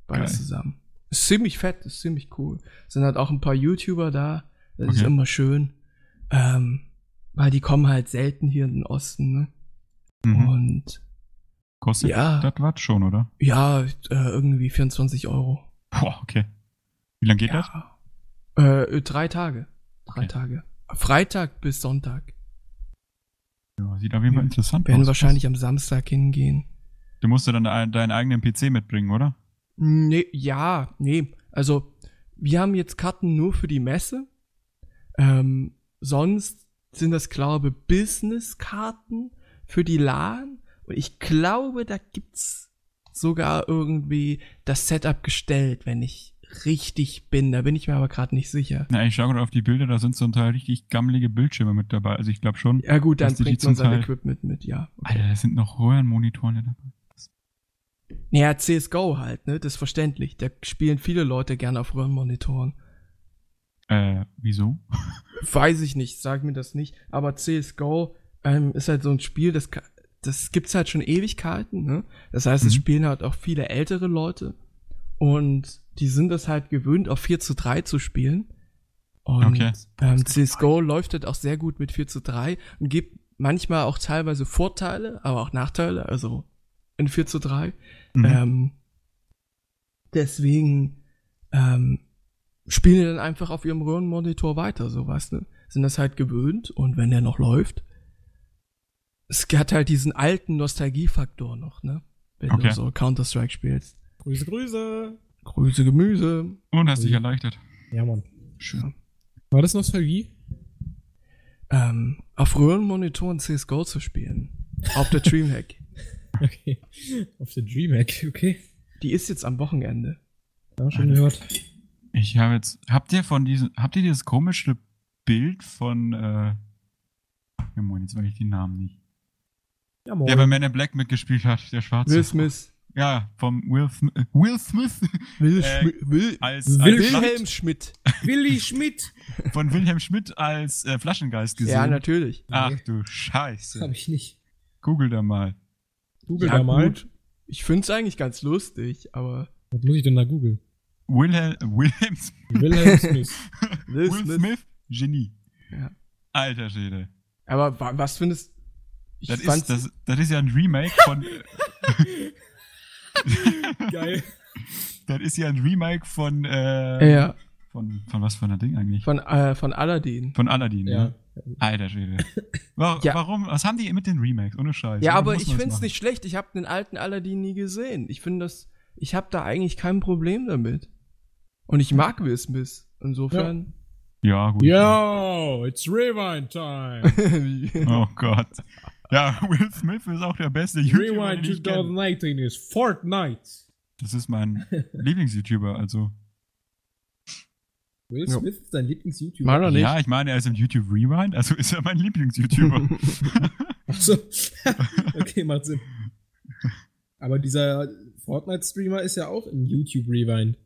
Beides Geil. zusammen. Ist ziemlich fett, ist ziemlich cool. Sind halt auch ein paar YouTuber da. Das ist Okay. immer schön. Ähm, weil die kommen halt selten hier in den Osten, ne? Mhm. Und Kostet ja. das was schon, oder? ja, äh, irgendwie 24 Euro. Boah, okay. Wie lange geht das? Ja. Äh, drei Tage. Drei Okay. Tage. Freitag bis Sonntag. Ja, sieht auf jeden Fall Wir interessant Werden aus. wahrscheinlich am Samstag hingehen. Du musst ja dann deinen deinen eigenen PC mitbringen, oder? Nee, ja, nee. Also, wir haben jetzt Karten nur für die Messe. Ähm, sonst sind das, glaube Business-Karten für die LAN. Und ich glaube, da gibt's sogar irgendwie das Setup gestellt, wenn ich richtig bin. Da bin ich mir aber gerade nicht sicher. Na, ich schaue gerade auf die Bilder, da sind zum Teil richtig gammelige Bildschirme mit dabei. Also ich glaube schon. Ja gut, dann bringt man sein Teil- Equipment mit, ja. Alter, da sind noch Röhrenmonitoren dabei. Ja, CSGO halt, ne? Das ist verständlich. Da spielen viele Leute gerne auf Röhrenmonitoren. Äh, wieso? Weiß ich nicht, sag mir das nicht. Aber CSGO ähm, ist halt so ein Spiel, das, das gibt's halt schon Ewigkeiten, ne? Das heißt, es Mhm. spielen halt auch viele ältere Leute. Und die sind es halt gewöhnt, auf 4 zu 3 zu spielen. Und Okay. ähm, CSGO läuft halt auch sehr gut mit 4 zu 3 und gibt manchmal auch teilweise Vorteile, aber auch Nachteile, also in 4 zu 3. Mhm. Ähm, deswegen ähm, spielen die dann einfach auf ihrem Röhrenmonitor weiter, so weißt du. Sind das halt gewöhnt und wenn der noch läuft, es hat halt diesen alten Nostalgiefaktor noch, ne? Wenn Okay. du so Counter-Strike spielst. Grüße, Grüße. Grüße Gemüse. Und hast dich erleichtert. Ja, Mann. Schön. War das Nostalgie? Ähm, auf Röhrenmonitoren CSGO zu spielen. Auf der Dreamhack. Okay. Auf der Dreamhack, okay. Die ist jetzt am Wochenende. Ja, schon gehört. Ich habe jetzt. Habt ihr von diesem. Habt ihr dieses komische Bild von. Äh, ja, moin, jetzt weiß ich den Namen nicht. Ja, moin. Der bei Man in Black mitgespielt hat, der Schwarze. Will Smith. Ja, vom Will, Smith, äh, Will Smith. Will, Äh, Will, Als, Will- als Wilhelm Schmidt. Willi Schmidt. Von Wilhelm Schmidt als äh, Flaschengeist gesehen. Ja, natürlich. Ach Nee. du Das Scheiße. habe ich nicht. Google da mal. Google ja, da mal. gut. Ich find's eigentlich ganz lustig, aber Was muss ich denn da googeln? Wilhelm, Wilhelm Smith. Wilhelm Smith. Will Smith. Smith, Genie. Ja. Alter Schwede. Aber wa was findest ich Das ist, das, das ist ja ein Remake von. Geil. das ist ja ein Remake von. Äh, ja, Von, von was für einer Ding eigentlich? von, äh, von Aladdin. Von Aladdin, ja. Ja. Alter Schwede. Wa- Ja. Warum? Was haben die mit den Remakes? Ohne Scheiß. Ja, Warum aber ich find's machen? nicht schlecht. Ich habe den alten Aladdin nie gesehen. Ich finde das, ich habe da eigentlich kein Problem damit. Und ich mag Will Smith. Insofern. Ja, gut. Yo, it's Rewind Time. Oh Gott. Ja, Will Smith ist auch der beste YouTuber, Rewind den ich kenne. 2019 ist Fortnite. Das ist mein Lieblings-YouTuber, also. Will Ja. Smith ist dein Lieblings-YouTuber. Meiner nicht. Ja, ich meine, er ist im YouTube Rewind, also ist er mein Lieblings-YouTuber. Achso. okay, macht Sinn. Aber dieser Fortnite-Streamer ist ja auch im YouTube Rewind.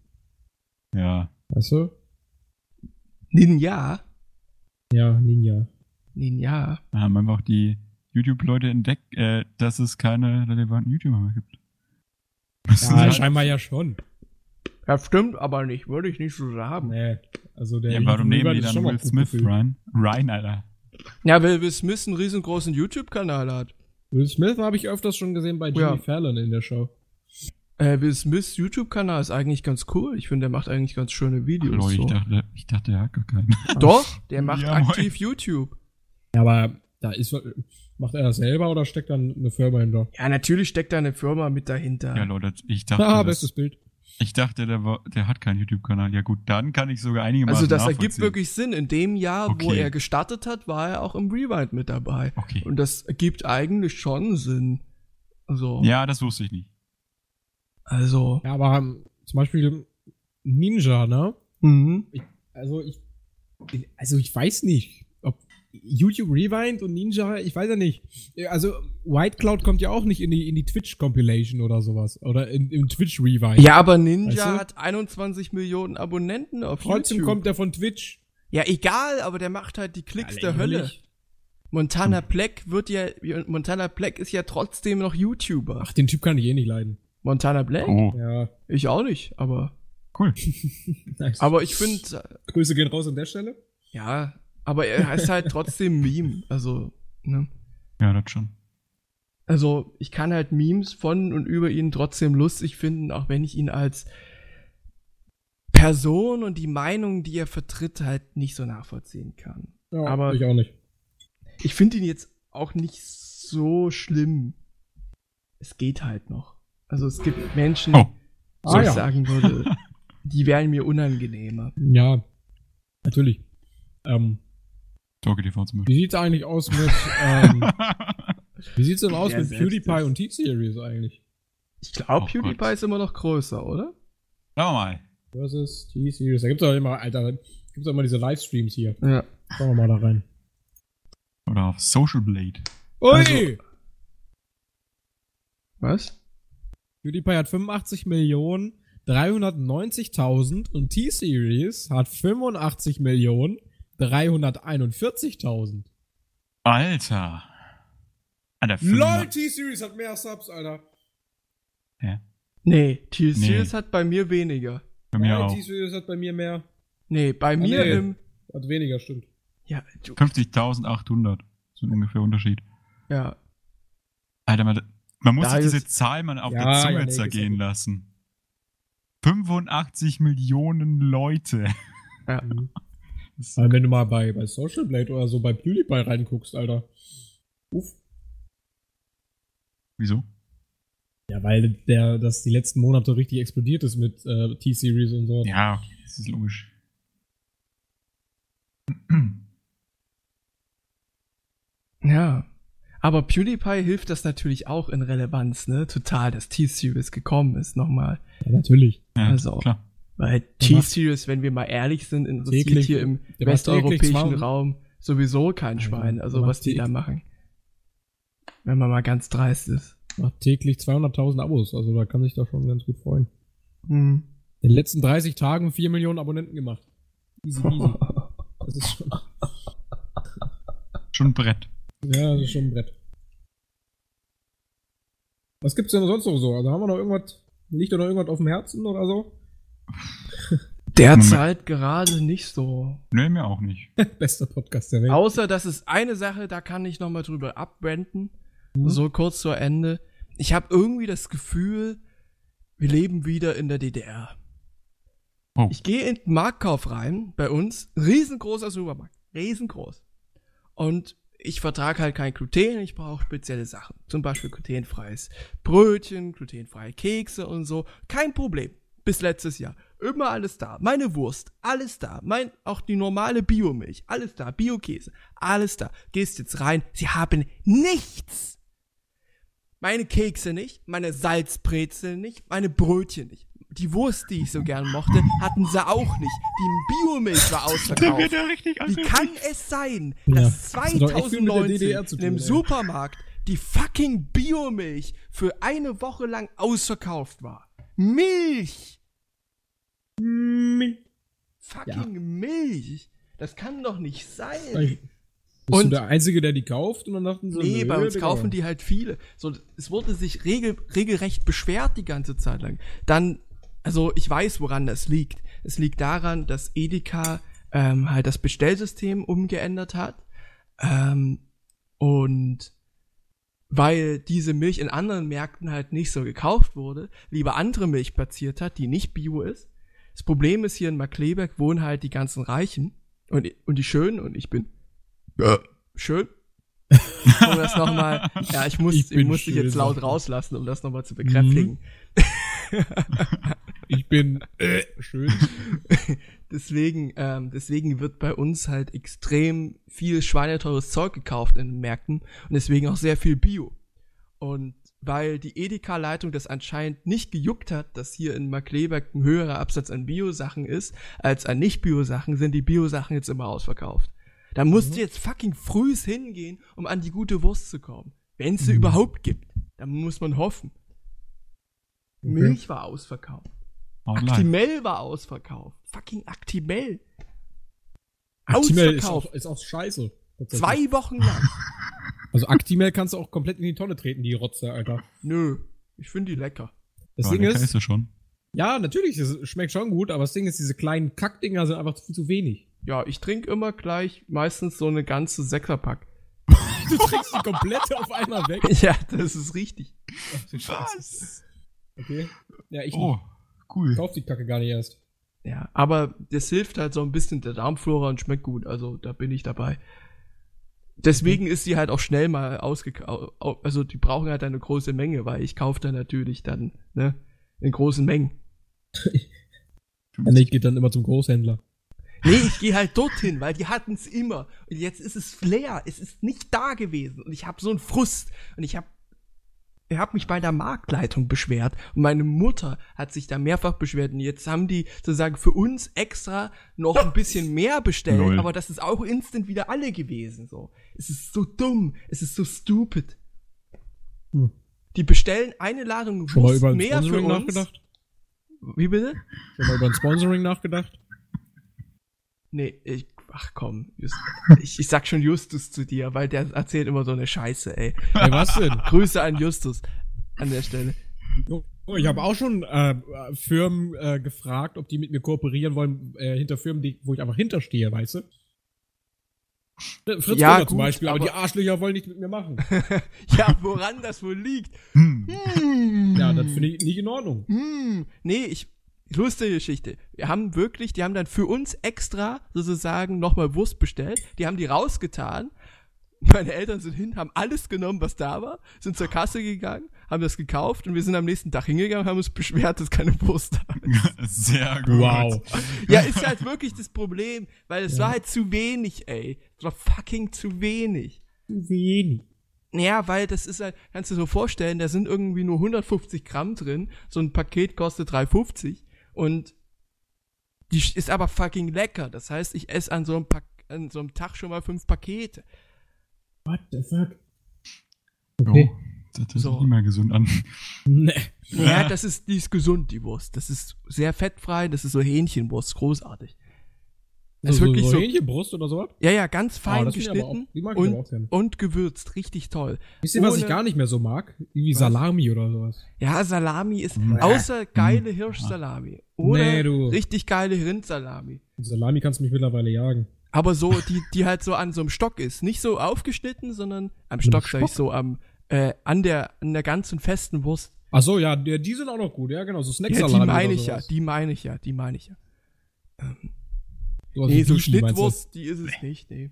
Ja. Achso? Ninja. Ja, Ninja. Ninja. Da haben einfach die YouTube-Leute entdeckt, äh, dass es keine relevanten YouTuber mehr gibt. Ja, scheinbar ja schon. Ja, stimmt, aber nicht, würde ich nicht so sagen. Nee. Also der Ja, warum nehmen die dann schon mal Will Smith rein? Ryan, Alter. Ja, weil Will Smith einen riesengroßen YouTube-Kanal hat. Will Smith habe ich öfters schon gesehen bei Jimmy Ja. Fallon in der Show. Äh, Will Smiths YouTube-Kanal ist eigentlich ganz cool. Ich finde, der macht eigentlich ganz schöne Videos. Lol, ich, so. dachte, ich dachte, er hat gar keinen. Doch, der macht Ja, moin. aktiv YouTube. Ja, aber da ist macht er das selber oder steckt dann eine Firma hinter? Ja, natürlich steckt da eine Firma mit dahinter. Ja, Leute, ich dachte, das, bestes Bild. ich dachte der, war, der hat keinen YouTube-Kanal. Ja gut, dann kann ich sogar einigermaßen also das ergibt wirklich Sinn. In dem Jahr, wo Okay. er gestartet hat, war er auch im Rewind mit dabei. Okay. Und das ergibt eigentlich schon Sinn. Also, Ja, das wusste ich nicht. Also, Ja, aber ähm, zum Beispiel Ninja, ne? mhm. Also ich, also ich weiß nicht, ob YouTube Rewind und Ninja, ich weiß ja nicht. Also White Cloud kommt ja auch nicht in die, in die Twitch Compilation oder sowas. Oder in, im Twitch Rewind. Ja, aber Ninja Weißt du? hat 21 Millionen Abonnenten auf Trotzdem YouTube. kommt der von Twitch. ja, egal, aber der macht halt die Klicks Ja, der Hölle. Montana Black wird ja, Montana Black ist ja trotzdem noch YouTuber. Ach, den Typ kann ich eh nicht leiden. Montana Black? Oh, Ja, Ich auch nicht, aber, cool. nice. aber ich finde, Grüße gehen raus an der Stelle. ja, aber er ist halt trotzdem Meme, also, ne? Ja, das schon. Also, ich kann halt Memes von und über ihn trotzdem lustig finden, auch wenn ich ihn als Person und die Meinung, die er vertritt, halt nicht so nachvollziehen kann. Ja, Aber- ich auch nicht. Ich finde ihn jetzt auch nicht so schlimm. Es geht halt noch. Also es gibt Menschen, Oh. wo Ah, ich ja. sagen würde, die wären mir unangenehmer. Ja, natürlich. Ähm, Talkie TV zum wie Beispiel. sieht's eigentlich aus mit, ähm, wie sieht's denn aus Der mit PewDiePie ist- und T-Series eigentlich? Ich glaube, Oh PewDiePie Gott. ist immer noch größer, oder? Schauen wir mal. Versus T-Series. Da gibt's doch immer, Alter, gibt's doch immer diese Livestreams hier. Ja. Schauen wir mal da rein. Oder auf Social Blade. Ui! Also- Was? PewDiePie hat 85 Millionen 390.000 und T-Series hat 85 Millionen 341.000. Alter. Alter, LOL, T-Series hat mehr Subs, Alter. Nee, T-Series Nee. hat bei mir weniger. Bei mir Nein, auch. T-Series hat bei mir mehr. Nee, bei mir nee. im. Hat weniger, stimmt. Ja, du, 50.800. So ein ungefähr Unterschied. ja. Alter, man, muss sich diese ist- Zahl mal auf Ja, der Zunge ja, nee, zergehen lassen. 85 Millionen Leute. ja. Aber wenn du mal bei, bei Social Blade oder so bei PewDiePie reinguckst, Alter. Uff. Wieso? Ja, weil der, das die letzten Monate richtig explodiert ist mit äh, T-Series und so. Ja, okay, das ist logisch. Ja. Aber PewDiePie hilft das natürlich auch in Relevanz, ne? Total, dass T-Series gekommen ist, nochmal. Ja, natürlich. Ja, Also. klar. Weil T-Series, wenn wir mal ehrlich sind, interessiert Täglich- hier im westeuropäischen 200 Raum sowieso kein Schwein. Also was die da machen. Wenn man mal ganz dreist ist. Macht täglich 200.000 Abos, also da kann sich doch schon ganz gut freuen. Hm. In den letzten 30 Tagen 4 Millionen Abonnenten gemacht. Easy peasy. Das ist schon, Schon ein Brett. Ja, das ist schon ein Brett. Was gibt's denn sonst noch so? Also haben wir noch irgendwas, liegt da noch irgendwas auf dem Herzen oder so? Derzeit gerade nicht so. Nee, mir auch nicht. Bester Podcast der Welt. Außer, das ist eine Sache, da kann ich nochmal drüber abbranden. Mhm. So kurz zu Ende. Ich habe irgendwie das Gefühl, wir leben wieder in der DDR. Oh. Ich gehe in den Marktkauf rein, bei uns, riesengroßer Supermarkt, riesengroß. Und ich vertrage halt kein Gluten, ich brauche spezielle Sachen. Zum Beispiel glutenfreies Brötchen, glutenfreie Kekse und so. Kein Problem. Bis letztes Jahr. Immer alles da. Meine Wurst, alles da. Mein, auch die normale Biomilch, alles da. Biokäse, alles da. Gehst jetzt rein, sie haben nichts. Meine Kekse nicht, meine Salzbrezeln nicht, meine Brötchen nicht. Die Wurst, die ich so gern mochte, hatten sie auch nicht. Die Biomilch war ausverkauft. ja richtig Wie kann es sein, Ja, dass das der 2019 DDR zu in einem ey. Supermarkt die fucking Biomilch für eine Woche lang ausverkauft war? Milch! Fucking Milch! Das kann doch nicht sein. Ich, Bist Und- du der Einzige, der die kauft? Und dann dachten sie, Nee, bei uns Digga. kaufen die halt viele. So, es wurde sich regel, regelrecht beschwert die ganze Zeit lang. Dann, also ich weiß, woran das liegt. Es liegt daran, dass Edeka ähm, halt das Bestellsystem umgeändert hat. Ähm, und weil diese Milch in anderen Märkten halt nicht so gekauft wurde, lieber andere Milch platziert hat, die nicht bio ist. Das Problem ist, hier in Markleberg wohnen halt die ganzen Reichen und, und die Schönen und ich bin schön. Um das nochmal, ja, ich muss, Ich ich, bin muss dich schön, jetzt laut rauslassen, um das nochmal zu bekräftigen. Ich bin äh, schön. Deswegen, ähm, deswegen wird bei uns halt extrem viel schweineteures Zeug gekauft in den Märkten und deswegen auch sehr viel Bio. Und weil die Edeka-Leitung das anscheinend nicht gejuckt hat, dass hier in Markleberg ein höherer Absatz an Bio-Sachen ist als an Nicht-Bio-Sachen, sind die Bio-Sachen jetzt immer ausverkauft. Da musst du jetzt fucking frühs hingehen, um an die gute Wurst zu kommen. Wenn es sie Mhm. überhaupt gibt. Da muss man hoffen. Milch war ausverkauft. Online. Actimel war ausverkauft. Fucking Actimel. Actimel ist Ausverkauft. auch, ist auch scheiße. Zwei Wochen lang. Also Actimel kannst du auch komplett in die Tonne treten, die Rotze, Alter. Nö. Ich finde die lecker. Das ja, Ding lecker ist, ist schon. ja, natürlich, es schmeckt schon gut, aber das Ding ist, diese kleinen Kackdinger sind einfach viel zu wenig. Ja, ich trinke immer gleich meistens so eine ganze Sechserpack. Du trinkst die komplette auf einmal weg. Ja, das ist richtig. Ach, Scheiße. Okay. Ja, ich Oh, cool. kauf die Kacke gar nicht erst. Ja, aber das hilft halt so ein bisschen der Darmflora und schmeckt gut. Also da bin ich dabei. Deswegen ist sie halt auch schnell mal ausgekauft. Also die brauchen halt eine große Menge, weil ich kaufe da natürlich dann, ne, in großen Mengen. Nick geht dann immer zum Großhändler. Nee, ich gehe halt dorthin, weil die hatten es immer. Und jetzt ist es leer. Es ist nicht da gewesen. Und ich habe so einen Frust. Und ich habe ich hab mich bei der Marktleitung beschwert. Und meine Mutter hat sich da mehrfach beschwert. Und jetzt haben die sozusagen für uns extra noch ein bisschen mehr bestellt. Lol. Aber das ist auch instant wieder alle gewesen. So. Es ist so dumm. Es ist so stupid. Hm. Die bestellen eine Ladung Schon mal über ein mehr für Sponsoring uns. nachgedacht? Wie bitte? Schon mal über ein Sponsoring nachgedacht? Nee, ich, ach komm, Just, ich, ich sag schon Justus zu dir, weil der erzählt immer so eine Scheiße, ey. Ey, was denn? Grüße an Justus an der Stelle. Oh, ich habe auch schon äh, Firmen äh, gefragt, ob die mit mir kooperieren wollen, äh, hinter Firmen, die, wo ich einfach hinterstehe, weißt du? Fritz Ja, Müller zum gut, Beispiel, aber, aber- die Arschlöcher wollen nicht mit mir machen. Ja, woran das wohl liegt? Hm. Hm. ja, das finde ich nicht in Ordnung. Hm. Nee, ich, lustige Geschichte. Wir haben wirklich, die haben dann für uns extra sozusagen nochmal Wurst bestellt. Die haben die rausgetan. Meine Eltern sind hin, haben alles genommen, was da war, sind zur Kasse gegangen, haben das gekauft und wir sind am nächsten Tag hingegangen und haben uns beschwert, dass keine Wurst da ist. Sehr gut. Wow. Ja, ist halt wirklich das Problem, weil es Ja. war halt zu wenig, ey. Es war fucking zu wenig. Wenig. Ja, weil das ist halt, kannst du dir so vorstellen, da sind irgendwie nur 150 Gramm drin, so ein Paket kostet 3,50 und die ist aber fucking lecker. Das heißt, ich esse an so einem, Pak an so einem Tag schon mal fünf Pakete. What the fuck? Oh, Okay. das hört sich So. nicht mehr gesund an. Nee. Ja, das ist, die ist gesund, die Wurst. Das ist sehr fettfrei, das ist so Hähnchenwurst, großartig. Das ist so, wirklich so so, Hähnchenbrust oder sowas? ja, ja, ganz Ah, fein aber geschnitten auch- und, und gewürzt, richtig toll. Wisst ihr, was ich gar nicht mehr so mag? Irgendwie Was? Salami oder sowas. Ja, Salami ist Nee. außer geile Hirschsalami oder Nee, du. richtig geile Rindsalami. Salami kannst du mich mittlerweile jagen. Aber so, die, die halt so an so einem Stock ist. Nicht so aufgeschnitten, sondern am Stock, einem sag ich Stock? so, am, äh, an der, an der ganzen festen Wurst. Ach so, ja, die, die sind auch noch gut, ja, genau, so Ja, Snacksalami. die meine ich ja, die meine ich ja, die meine ich ja. Ähm, Sowas nee, so? Schnittwurst, die ist es nicht, nee.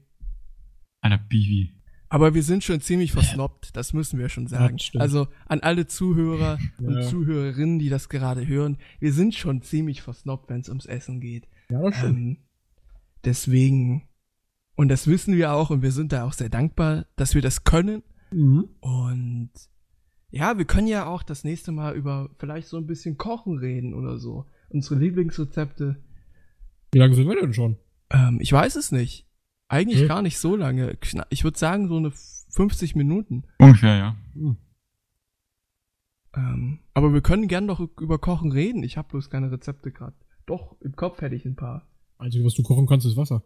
Einer Bibi. Aber wir sind schon ziemlich versnobbt, das müssen wir schon sagen. stimmt. also an alle Zuhörer und Ja. Zuhörerinnen, die das gerade hören, wir sind schon ziemlich versnobbt, wenn es ums Essen geht. Ja, das stimmt. Ähm, deswegen, und das wissen wir auch und wir sind da auch sehr dankbar, dass wir das können. Mhm. Und ja, wir können ja auch das nächste Mal über vielleicht so ein bisschen Kochen reden oder so. Unsere Lieblingsrezepte. Wie lange sind wir denn schon? Ähm, ich weiß es nicht. Eigentlich Hm. gar nicht so lange. Ich würde sagen so eine 50 Minuten. Ungefähr, ja. Hm. Ähm, aber wir können gern doch über Kochen reden. Ich habe bloß keine Rezepte gerade. Doch, im Kopf hätte ich ein paar. Einzige, was du kochen kannst, ist Wasser.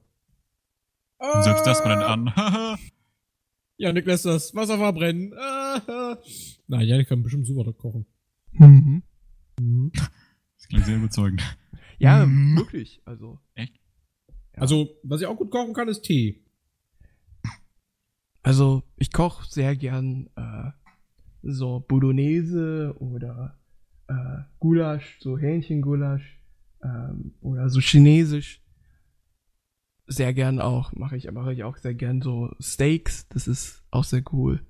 Und selbst das brennt an. Janik lässt das Wasser verbrennen. Nein, Janik kann bestimmt super kochen. Mhm. Mhm. das klingt sehr überzeugend. Ja, Mhm. wirklich. Also. Echt? Ja. Also, was ich auch gut kochen kann, ist Tee. Also, ich koche sehr gern äh, so Bolognese oder äh, Gulasch, so Hähnchengulasch ähm, oder so chinesisch. Sehr gern auch, mache ich, mache ich auch sehr gern so Steaks, das ist auch sehr cool.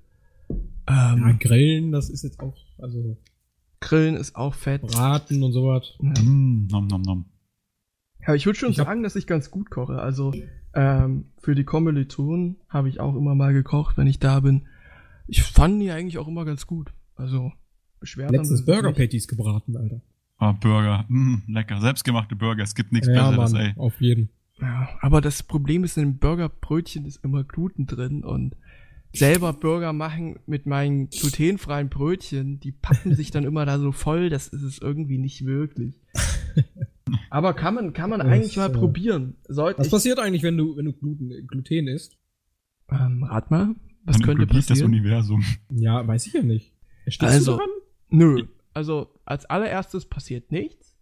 Ähm, Ja, Grillen, das ist jetzt auch, also Grillen ist auch fett. Braten und sowas. Ja. Mm, nom, nom, nom. Aber ich würde schon Ich sagen, dass ich ganz gut koche. Also ähm, für die Kommilitonen habe ich auch immer mal gekocht, wenn ich da bin. Ich fand die eigentlich auch immer ganz gut. Also beschwert Letztens Burger. Patties gebraten, Alter. Ah, Burger. Mm, lecker. Selbstgemachte Burger. Es gibt nichts Ja, Besseres, Mann, ey. auf jeden. Ja, aber das Problem ist, in dem Burgerbrötchen ist immer Gluten drin und selber Burger machen mit meinen glutenfreien Brötchen, die pappen sich dann immer da so voll, das ist es irgendwie nicht wirklich. Aber kann man, kann man Das, eigentlich mal äh, probieren. Sollte Was ich, passiert eigentlich, wenn du, wenn du Gluten, Gluten isst? ähm, rat mal, was Dann könnte implodiert das passieren? Universum. Ja, weiß ich ja nicht. Stirbst Also- du daran? Nö. Also als allererstes passiert nichts.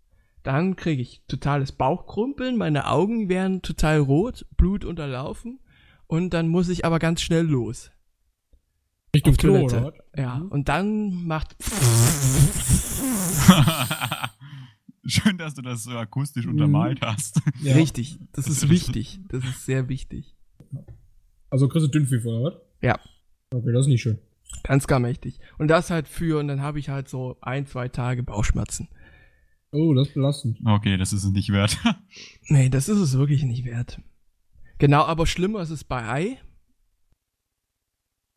Dann kriege ich totales Bauchkrumpeln, meine Augen werden total rot, Blut unterlaufen und dann muss ich aber ganz schnell los. Richtung auf Klo, Toilette. oder? Ja, Mhm. und dann macht Schön, dass du das so akustisch untermalt hast. Ja. richtig, das ist wichtig, das ist sehr wichtig. Also kriegst du Dünnpfiff, oder was? Ja. Okay, das ist nicht schön. Ganz gar mächtig. Und das halt für und dann habe ich halt so ein, zwei Tage Bauchschmerzen. Oh, das ist belastend. Okay, das ist es nicht wert. Nee, das ist es wirklich nicht wert. Genau, aber schlimmer ist es bei Ei.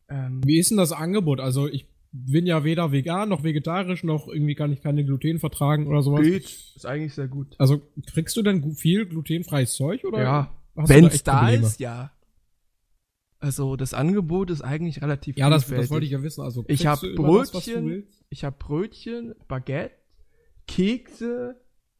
Ähm, Wie ist denn das Angebot? Also ich bin ja weder vegan noch vegetarisch, noch irgendwie kann ich keine Gluten vertragen oder sowas. geht, ist eigentlich sehr gut. Also kriegst du denn viel glutenfreies Zeug oder? Ja, Wenn da es da Probleme? ist, ja. Also das Angebot ist eigentlich relativ Ja, das, das wollte ich ja wissen. Also Ich kriegst hab du immer das, was du Brötchen. willst? Ich habe Brötchen, Baguette, Kekse,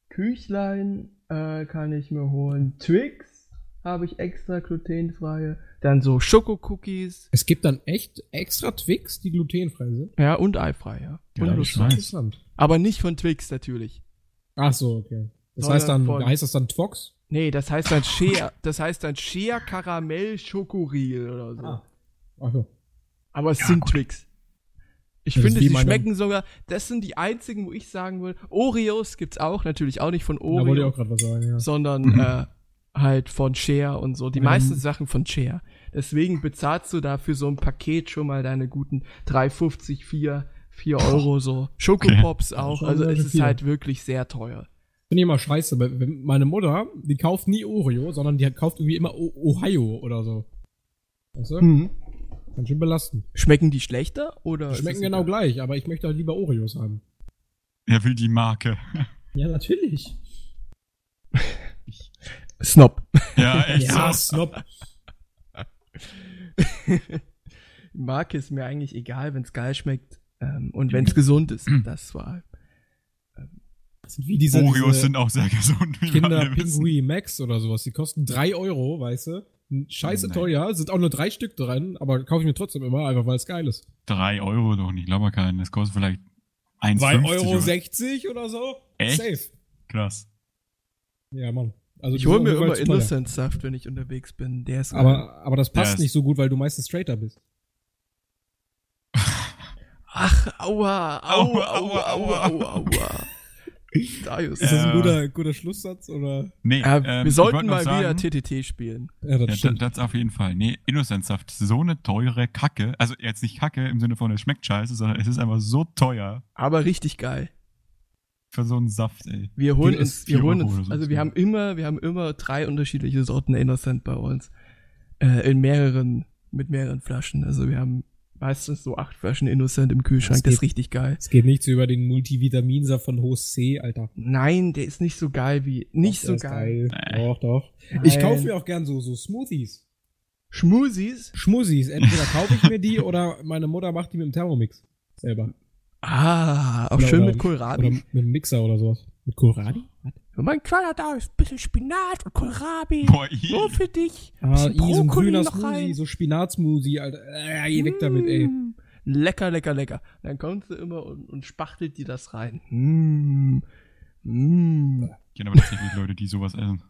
Küchlein äh, kann ich mir holen, Twix habe ich extra glutenfreie, dann so Schokocookies, Es gibt dann echt extra Twix, die glutenfrei sind. ja und eifrei, ja. Ja, Und das. Interessant. Aber nicht von Twix natürlich. Ach so, okay. Das Sondern heißt dann, von- heißt das dann Twox? Nee, das heißt dann Shea, das heißt dann Shea Karamell Schokoriegel oder so. Ah. Ach so. Aber es Ja, sind gut. Twix. Ich Das finde, sie schmecken sogar, das sind die einzigen, wo ich sagen will, Oreos gibt's auch, natürlich auch nicht von Da wollte ich Oreo, auch gerade was sagen, ja. sondern Mhm. äh, halt von Share und so. Die Mhm. meisten Sachen von Share. Deswegen bezahlst du da für so ein Paket schon mal deine guten 3,50, 4, 4 Euro so. Schokopops auch, schon also es ist viel. halt wirklich sehr teuer. Finde ich immer scheiße, weil meine Mutter, die kauft nie Oreo, sondern die kauft irgendwie immer Ohio oder so. Weißt du? Mhm. Ganz schön belastend. Schmecken die schlechter oder? Die schmecken genau egal? gleich, aber ich möchte halt lieber Oreos haben. Er will die Marke. Ja, natürlich. Snob. Ja, echt Ja, so. Snob. Marke ist mir eigentlich egal, wenn es geil schmeckt ähm, und wenn es gesund ist. Das war. Das sind wie diese, Oreos diese sind auch sehr gesund. Kinder. Pinguin Max oder sowas. Die kosten drei Euro, weißt du? Scheiße teuer, sind auch nur drei Stück dran, aber kaufe ich mir trotzdem immer, einfach weil es geil ist. Drei Euro doch nicht, glaube keinen. Das kostet vielleicht 1,50 2,60 Euro oder- 60 oder so? Echt? Safe. Krass. Ja, Mann. Also Ich hole mir immer. Innocent-Saft, wenn ich unterwegs bin. Der ist geil. Aber, aber das passt Ja, nicht so gut, weil du meistens straighter bist. Ach, aua, aua, Aua, aua, aua, aua. Darius. Ist das ein Äh, guter, guter Schlusssatz oder? Nee, ähm, wir ich sollten mal sagen, wieder TTT spielen. Ja, das Ja, stimmt. das, das auf jeden Fall. Nee, Innocent-Saft, so eine teure Kacke. Also jetzt nicht Kacke im Sinne von, es schmeckt scheiße, sondern es ist einfach so teuer Aber richtig geil. Für so einen Saft, ey. Wir holen uns, wir holen uns, so. also wir haben immer, wir haben immer drei unterschiedliche Sorten Innocent bei uns. Äh, in mehreren, mit mehreren Flaschen. Also wir haben meistens so acht Flaschen Innocent im Kühlschrank. Das Das ist richtig geil. Es geht nicht so über den Multivitaminsaft von Host C, Alter. Nein, der ist nicht so geil wie, nicht Doch, so der ist geil. Nee. Doch, doch. Nein. Ich kaufe mir auch gern so, so Smoothies. Schmusis. Schmussis. Entweder kaufe ich mir die oder meine Mutter macht die mit dem Thermomix. Selber. Ah, auch Oder- schön oder- mit Oder Kohlrabi. mit einem Mixer oder sowas. Mit Kohlrabi? Mein kleiner da ist ein bisschen Spinat und Kohlrabi. Boah, ih. Nur für dich. Ah, i, so ein grüner noch Smoothie, rein. so Spinatsmoothie, Alter. Äh, geh weg damit, ey. Mm. Lecker, lecker, lecker. Dann kommt sie immer und, und spachtelt dir das rein. Mm. Mm. Ich kenne aber tatsächlich Leute, die sowas essen.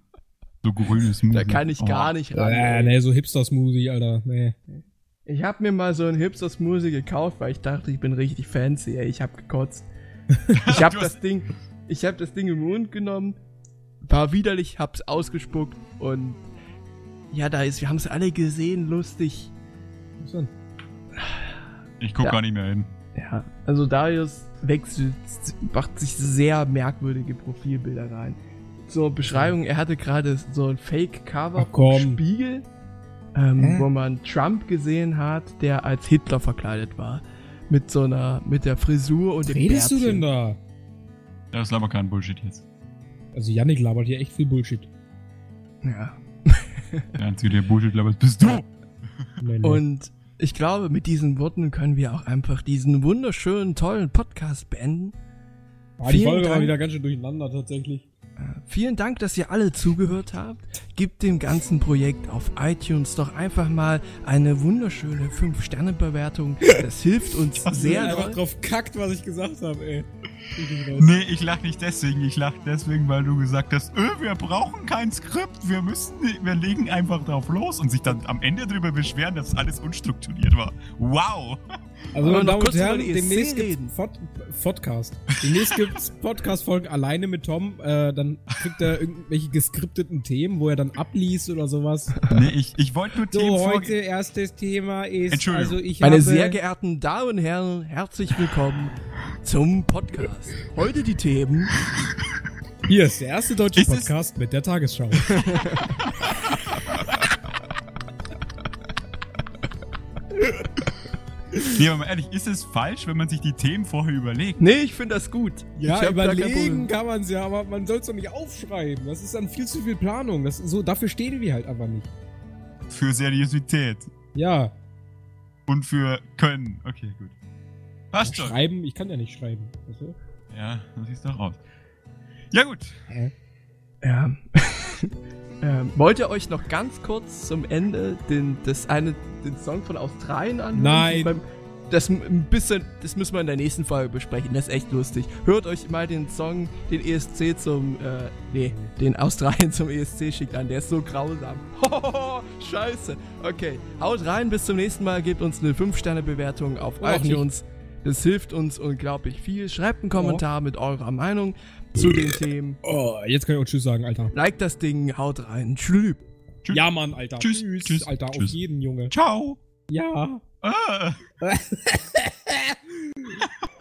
So grünes Smoothie. Da kann ich gar nicht ran. Äh, ey. nee, so Hipster-Smoothie, Alter. Nee. Ich hab mir mal so ein Hipster Smoothie gekauft, weil ich dachte, ich bin richtig fancy, ey. Ich hab gekotzt. Ich hab Du das Ding, ich hab das Ding im Mund genommen, war widerlich, hab's ausgespuckt und ja, da ist, wir haben es alle gesehen, lustig. Was denn? Ich guck Ja. gar nicht mehr hin. Ja, also Darius wechselt, macht sich sehr merkwürdige Profilbilder rein. Zur Beschreibung, er hatte gerade so ein Fake-Cover vom Spiegel, ähm, Hä? wo man Trump gesehen hat, der als Hitler verkleidet war. Mit so einer, mit der Frisur und Was dem redest du Bärtchen. denn da? Das ist aber kein Bullshit jetzt. Also Yannick labert hier echt viel Bullshit. Ja. Der einzige, der Bullshit labert, bist du! Und ich glaube, mit diesen Worten können wir auch einfach diesen wunderschönen, tollen Podcast beenden. ah, die vielen Folge war Dank. wieder ganz schön durcheinander tatsächlich. Vielen Dank, dass ihr alle zugehört habt. Gebt dem ganzen Projekt auf iTunes doch einfach mal eine wunderschöne 5-Sterne-Bewertung. Das hilft uns Was sehr einfach doll. drauf kackt, was ich gesagt habe, ey. Nee, ich lach nicht deswegen. Ich lach deswegen, weil du gesagt hast, öh, wir brauchen kein Skript. Wir müssen, wir legen einfach drauf los und sich dann am Ende darüber beschweren, dass alles unstrukturiert war. Wow! Also, meine Damen und Herren, demnächst gibt's reden. Pod Podcast. Demnächst gibt's Podcast-Folgen alleine mit Tom. Äh, dann kriegt er irgendwelche geskripteten Themen, wo er dann abliest oder sowas. Nee, ich, ich wollte nur So, Themen heute erstes Thema ist, Entschuldigung. also ich Meine habe... sehr geehrten Damen und Herren, herzlich willkommen zum Podcast. Heute die Themen. Hier ist der erste deutsche Ist es- Podcast mit der Tagesschau. Nee, aber mal ehrlich, ist es falsch, wenn man sich die Themen vorher überlegt? Nee, ich finde das gut. Ja, überlegen kann man's ja, aber man soll's doch nicht aufschreiben. Das ist dann viel zu viel Planung. Das so, dafür stehen wir halt einfach nicht. Für Seriosität. Ja, Und für Können. Okay, gut. Passt schon. schreiben, ich kann ja nicht schreiben. Weißt du? Ja, so sieht's doch aus. Ja, gut. Ja. ähm, wollt ihr euch noch ganz kurz zum Ende den, das eine, den Song von Australien anhören? Nein. Beim, das ein bisschen, das müssen wir in der nächsten Folge besprechen. Das ist echt lustig. Hört euch mal den Song, den ESC zum, äh, nee, den Australien zum ESC schickt an. Der ist so grausam. Hohoho, Scheiße. Okay, haut rein. Bis zum nächsten Mal. Gebt uns eine 5-Sterne-Bewertung auf Oder iTunes. Das hilft uns unglaublich viel. Schreibt einen Kommentar mit eurer Meinung zu den Themen. Oh, jetzt kann ich auch Tschüss sagen, Alter. Like das Ding, haut rein. Tschüss. Tschüss. Ja, Mann, Alter. Tschüss, tschüss, Alter, auf tschüss. jeden, Junge. Ciao. Ja. Ah.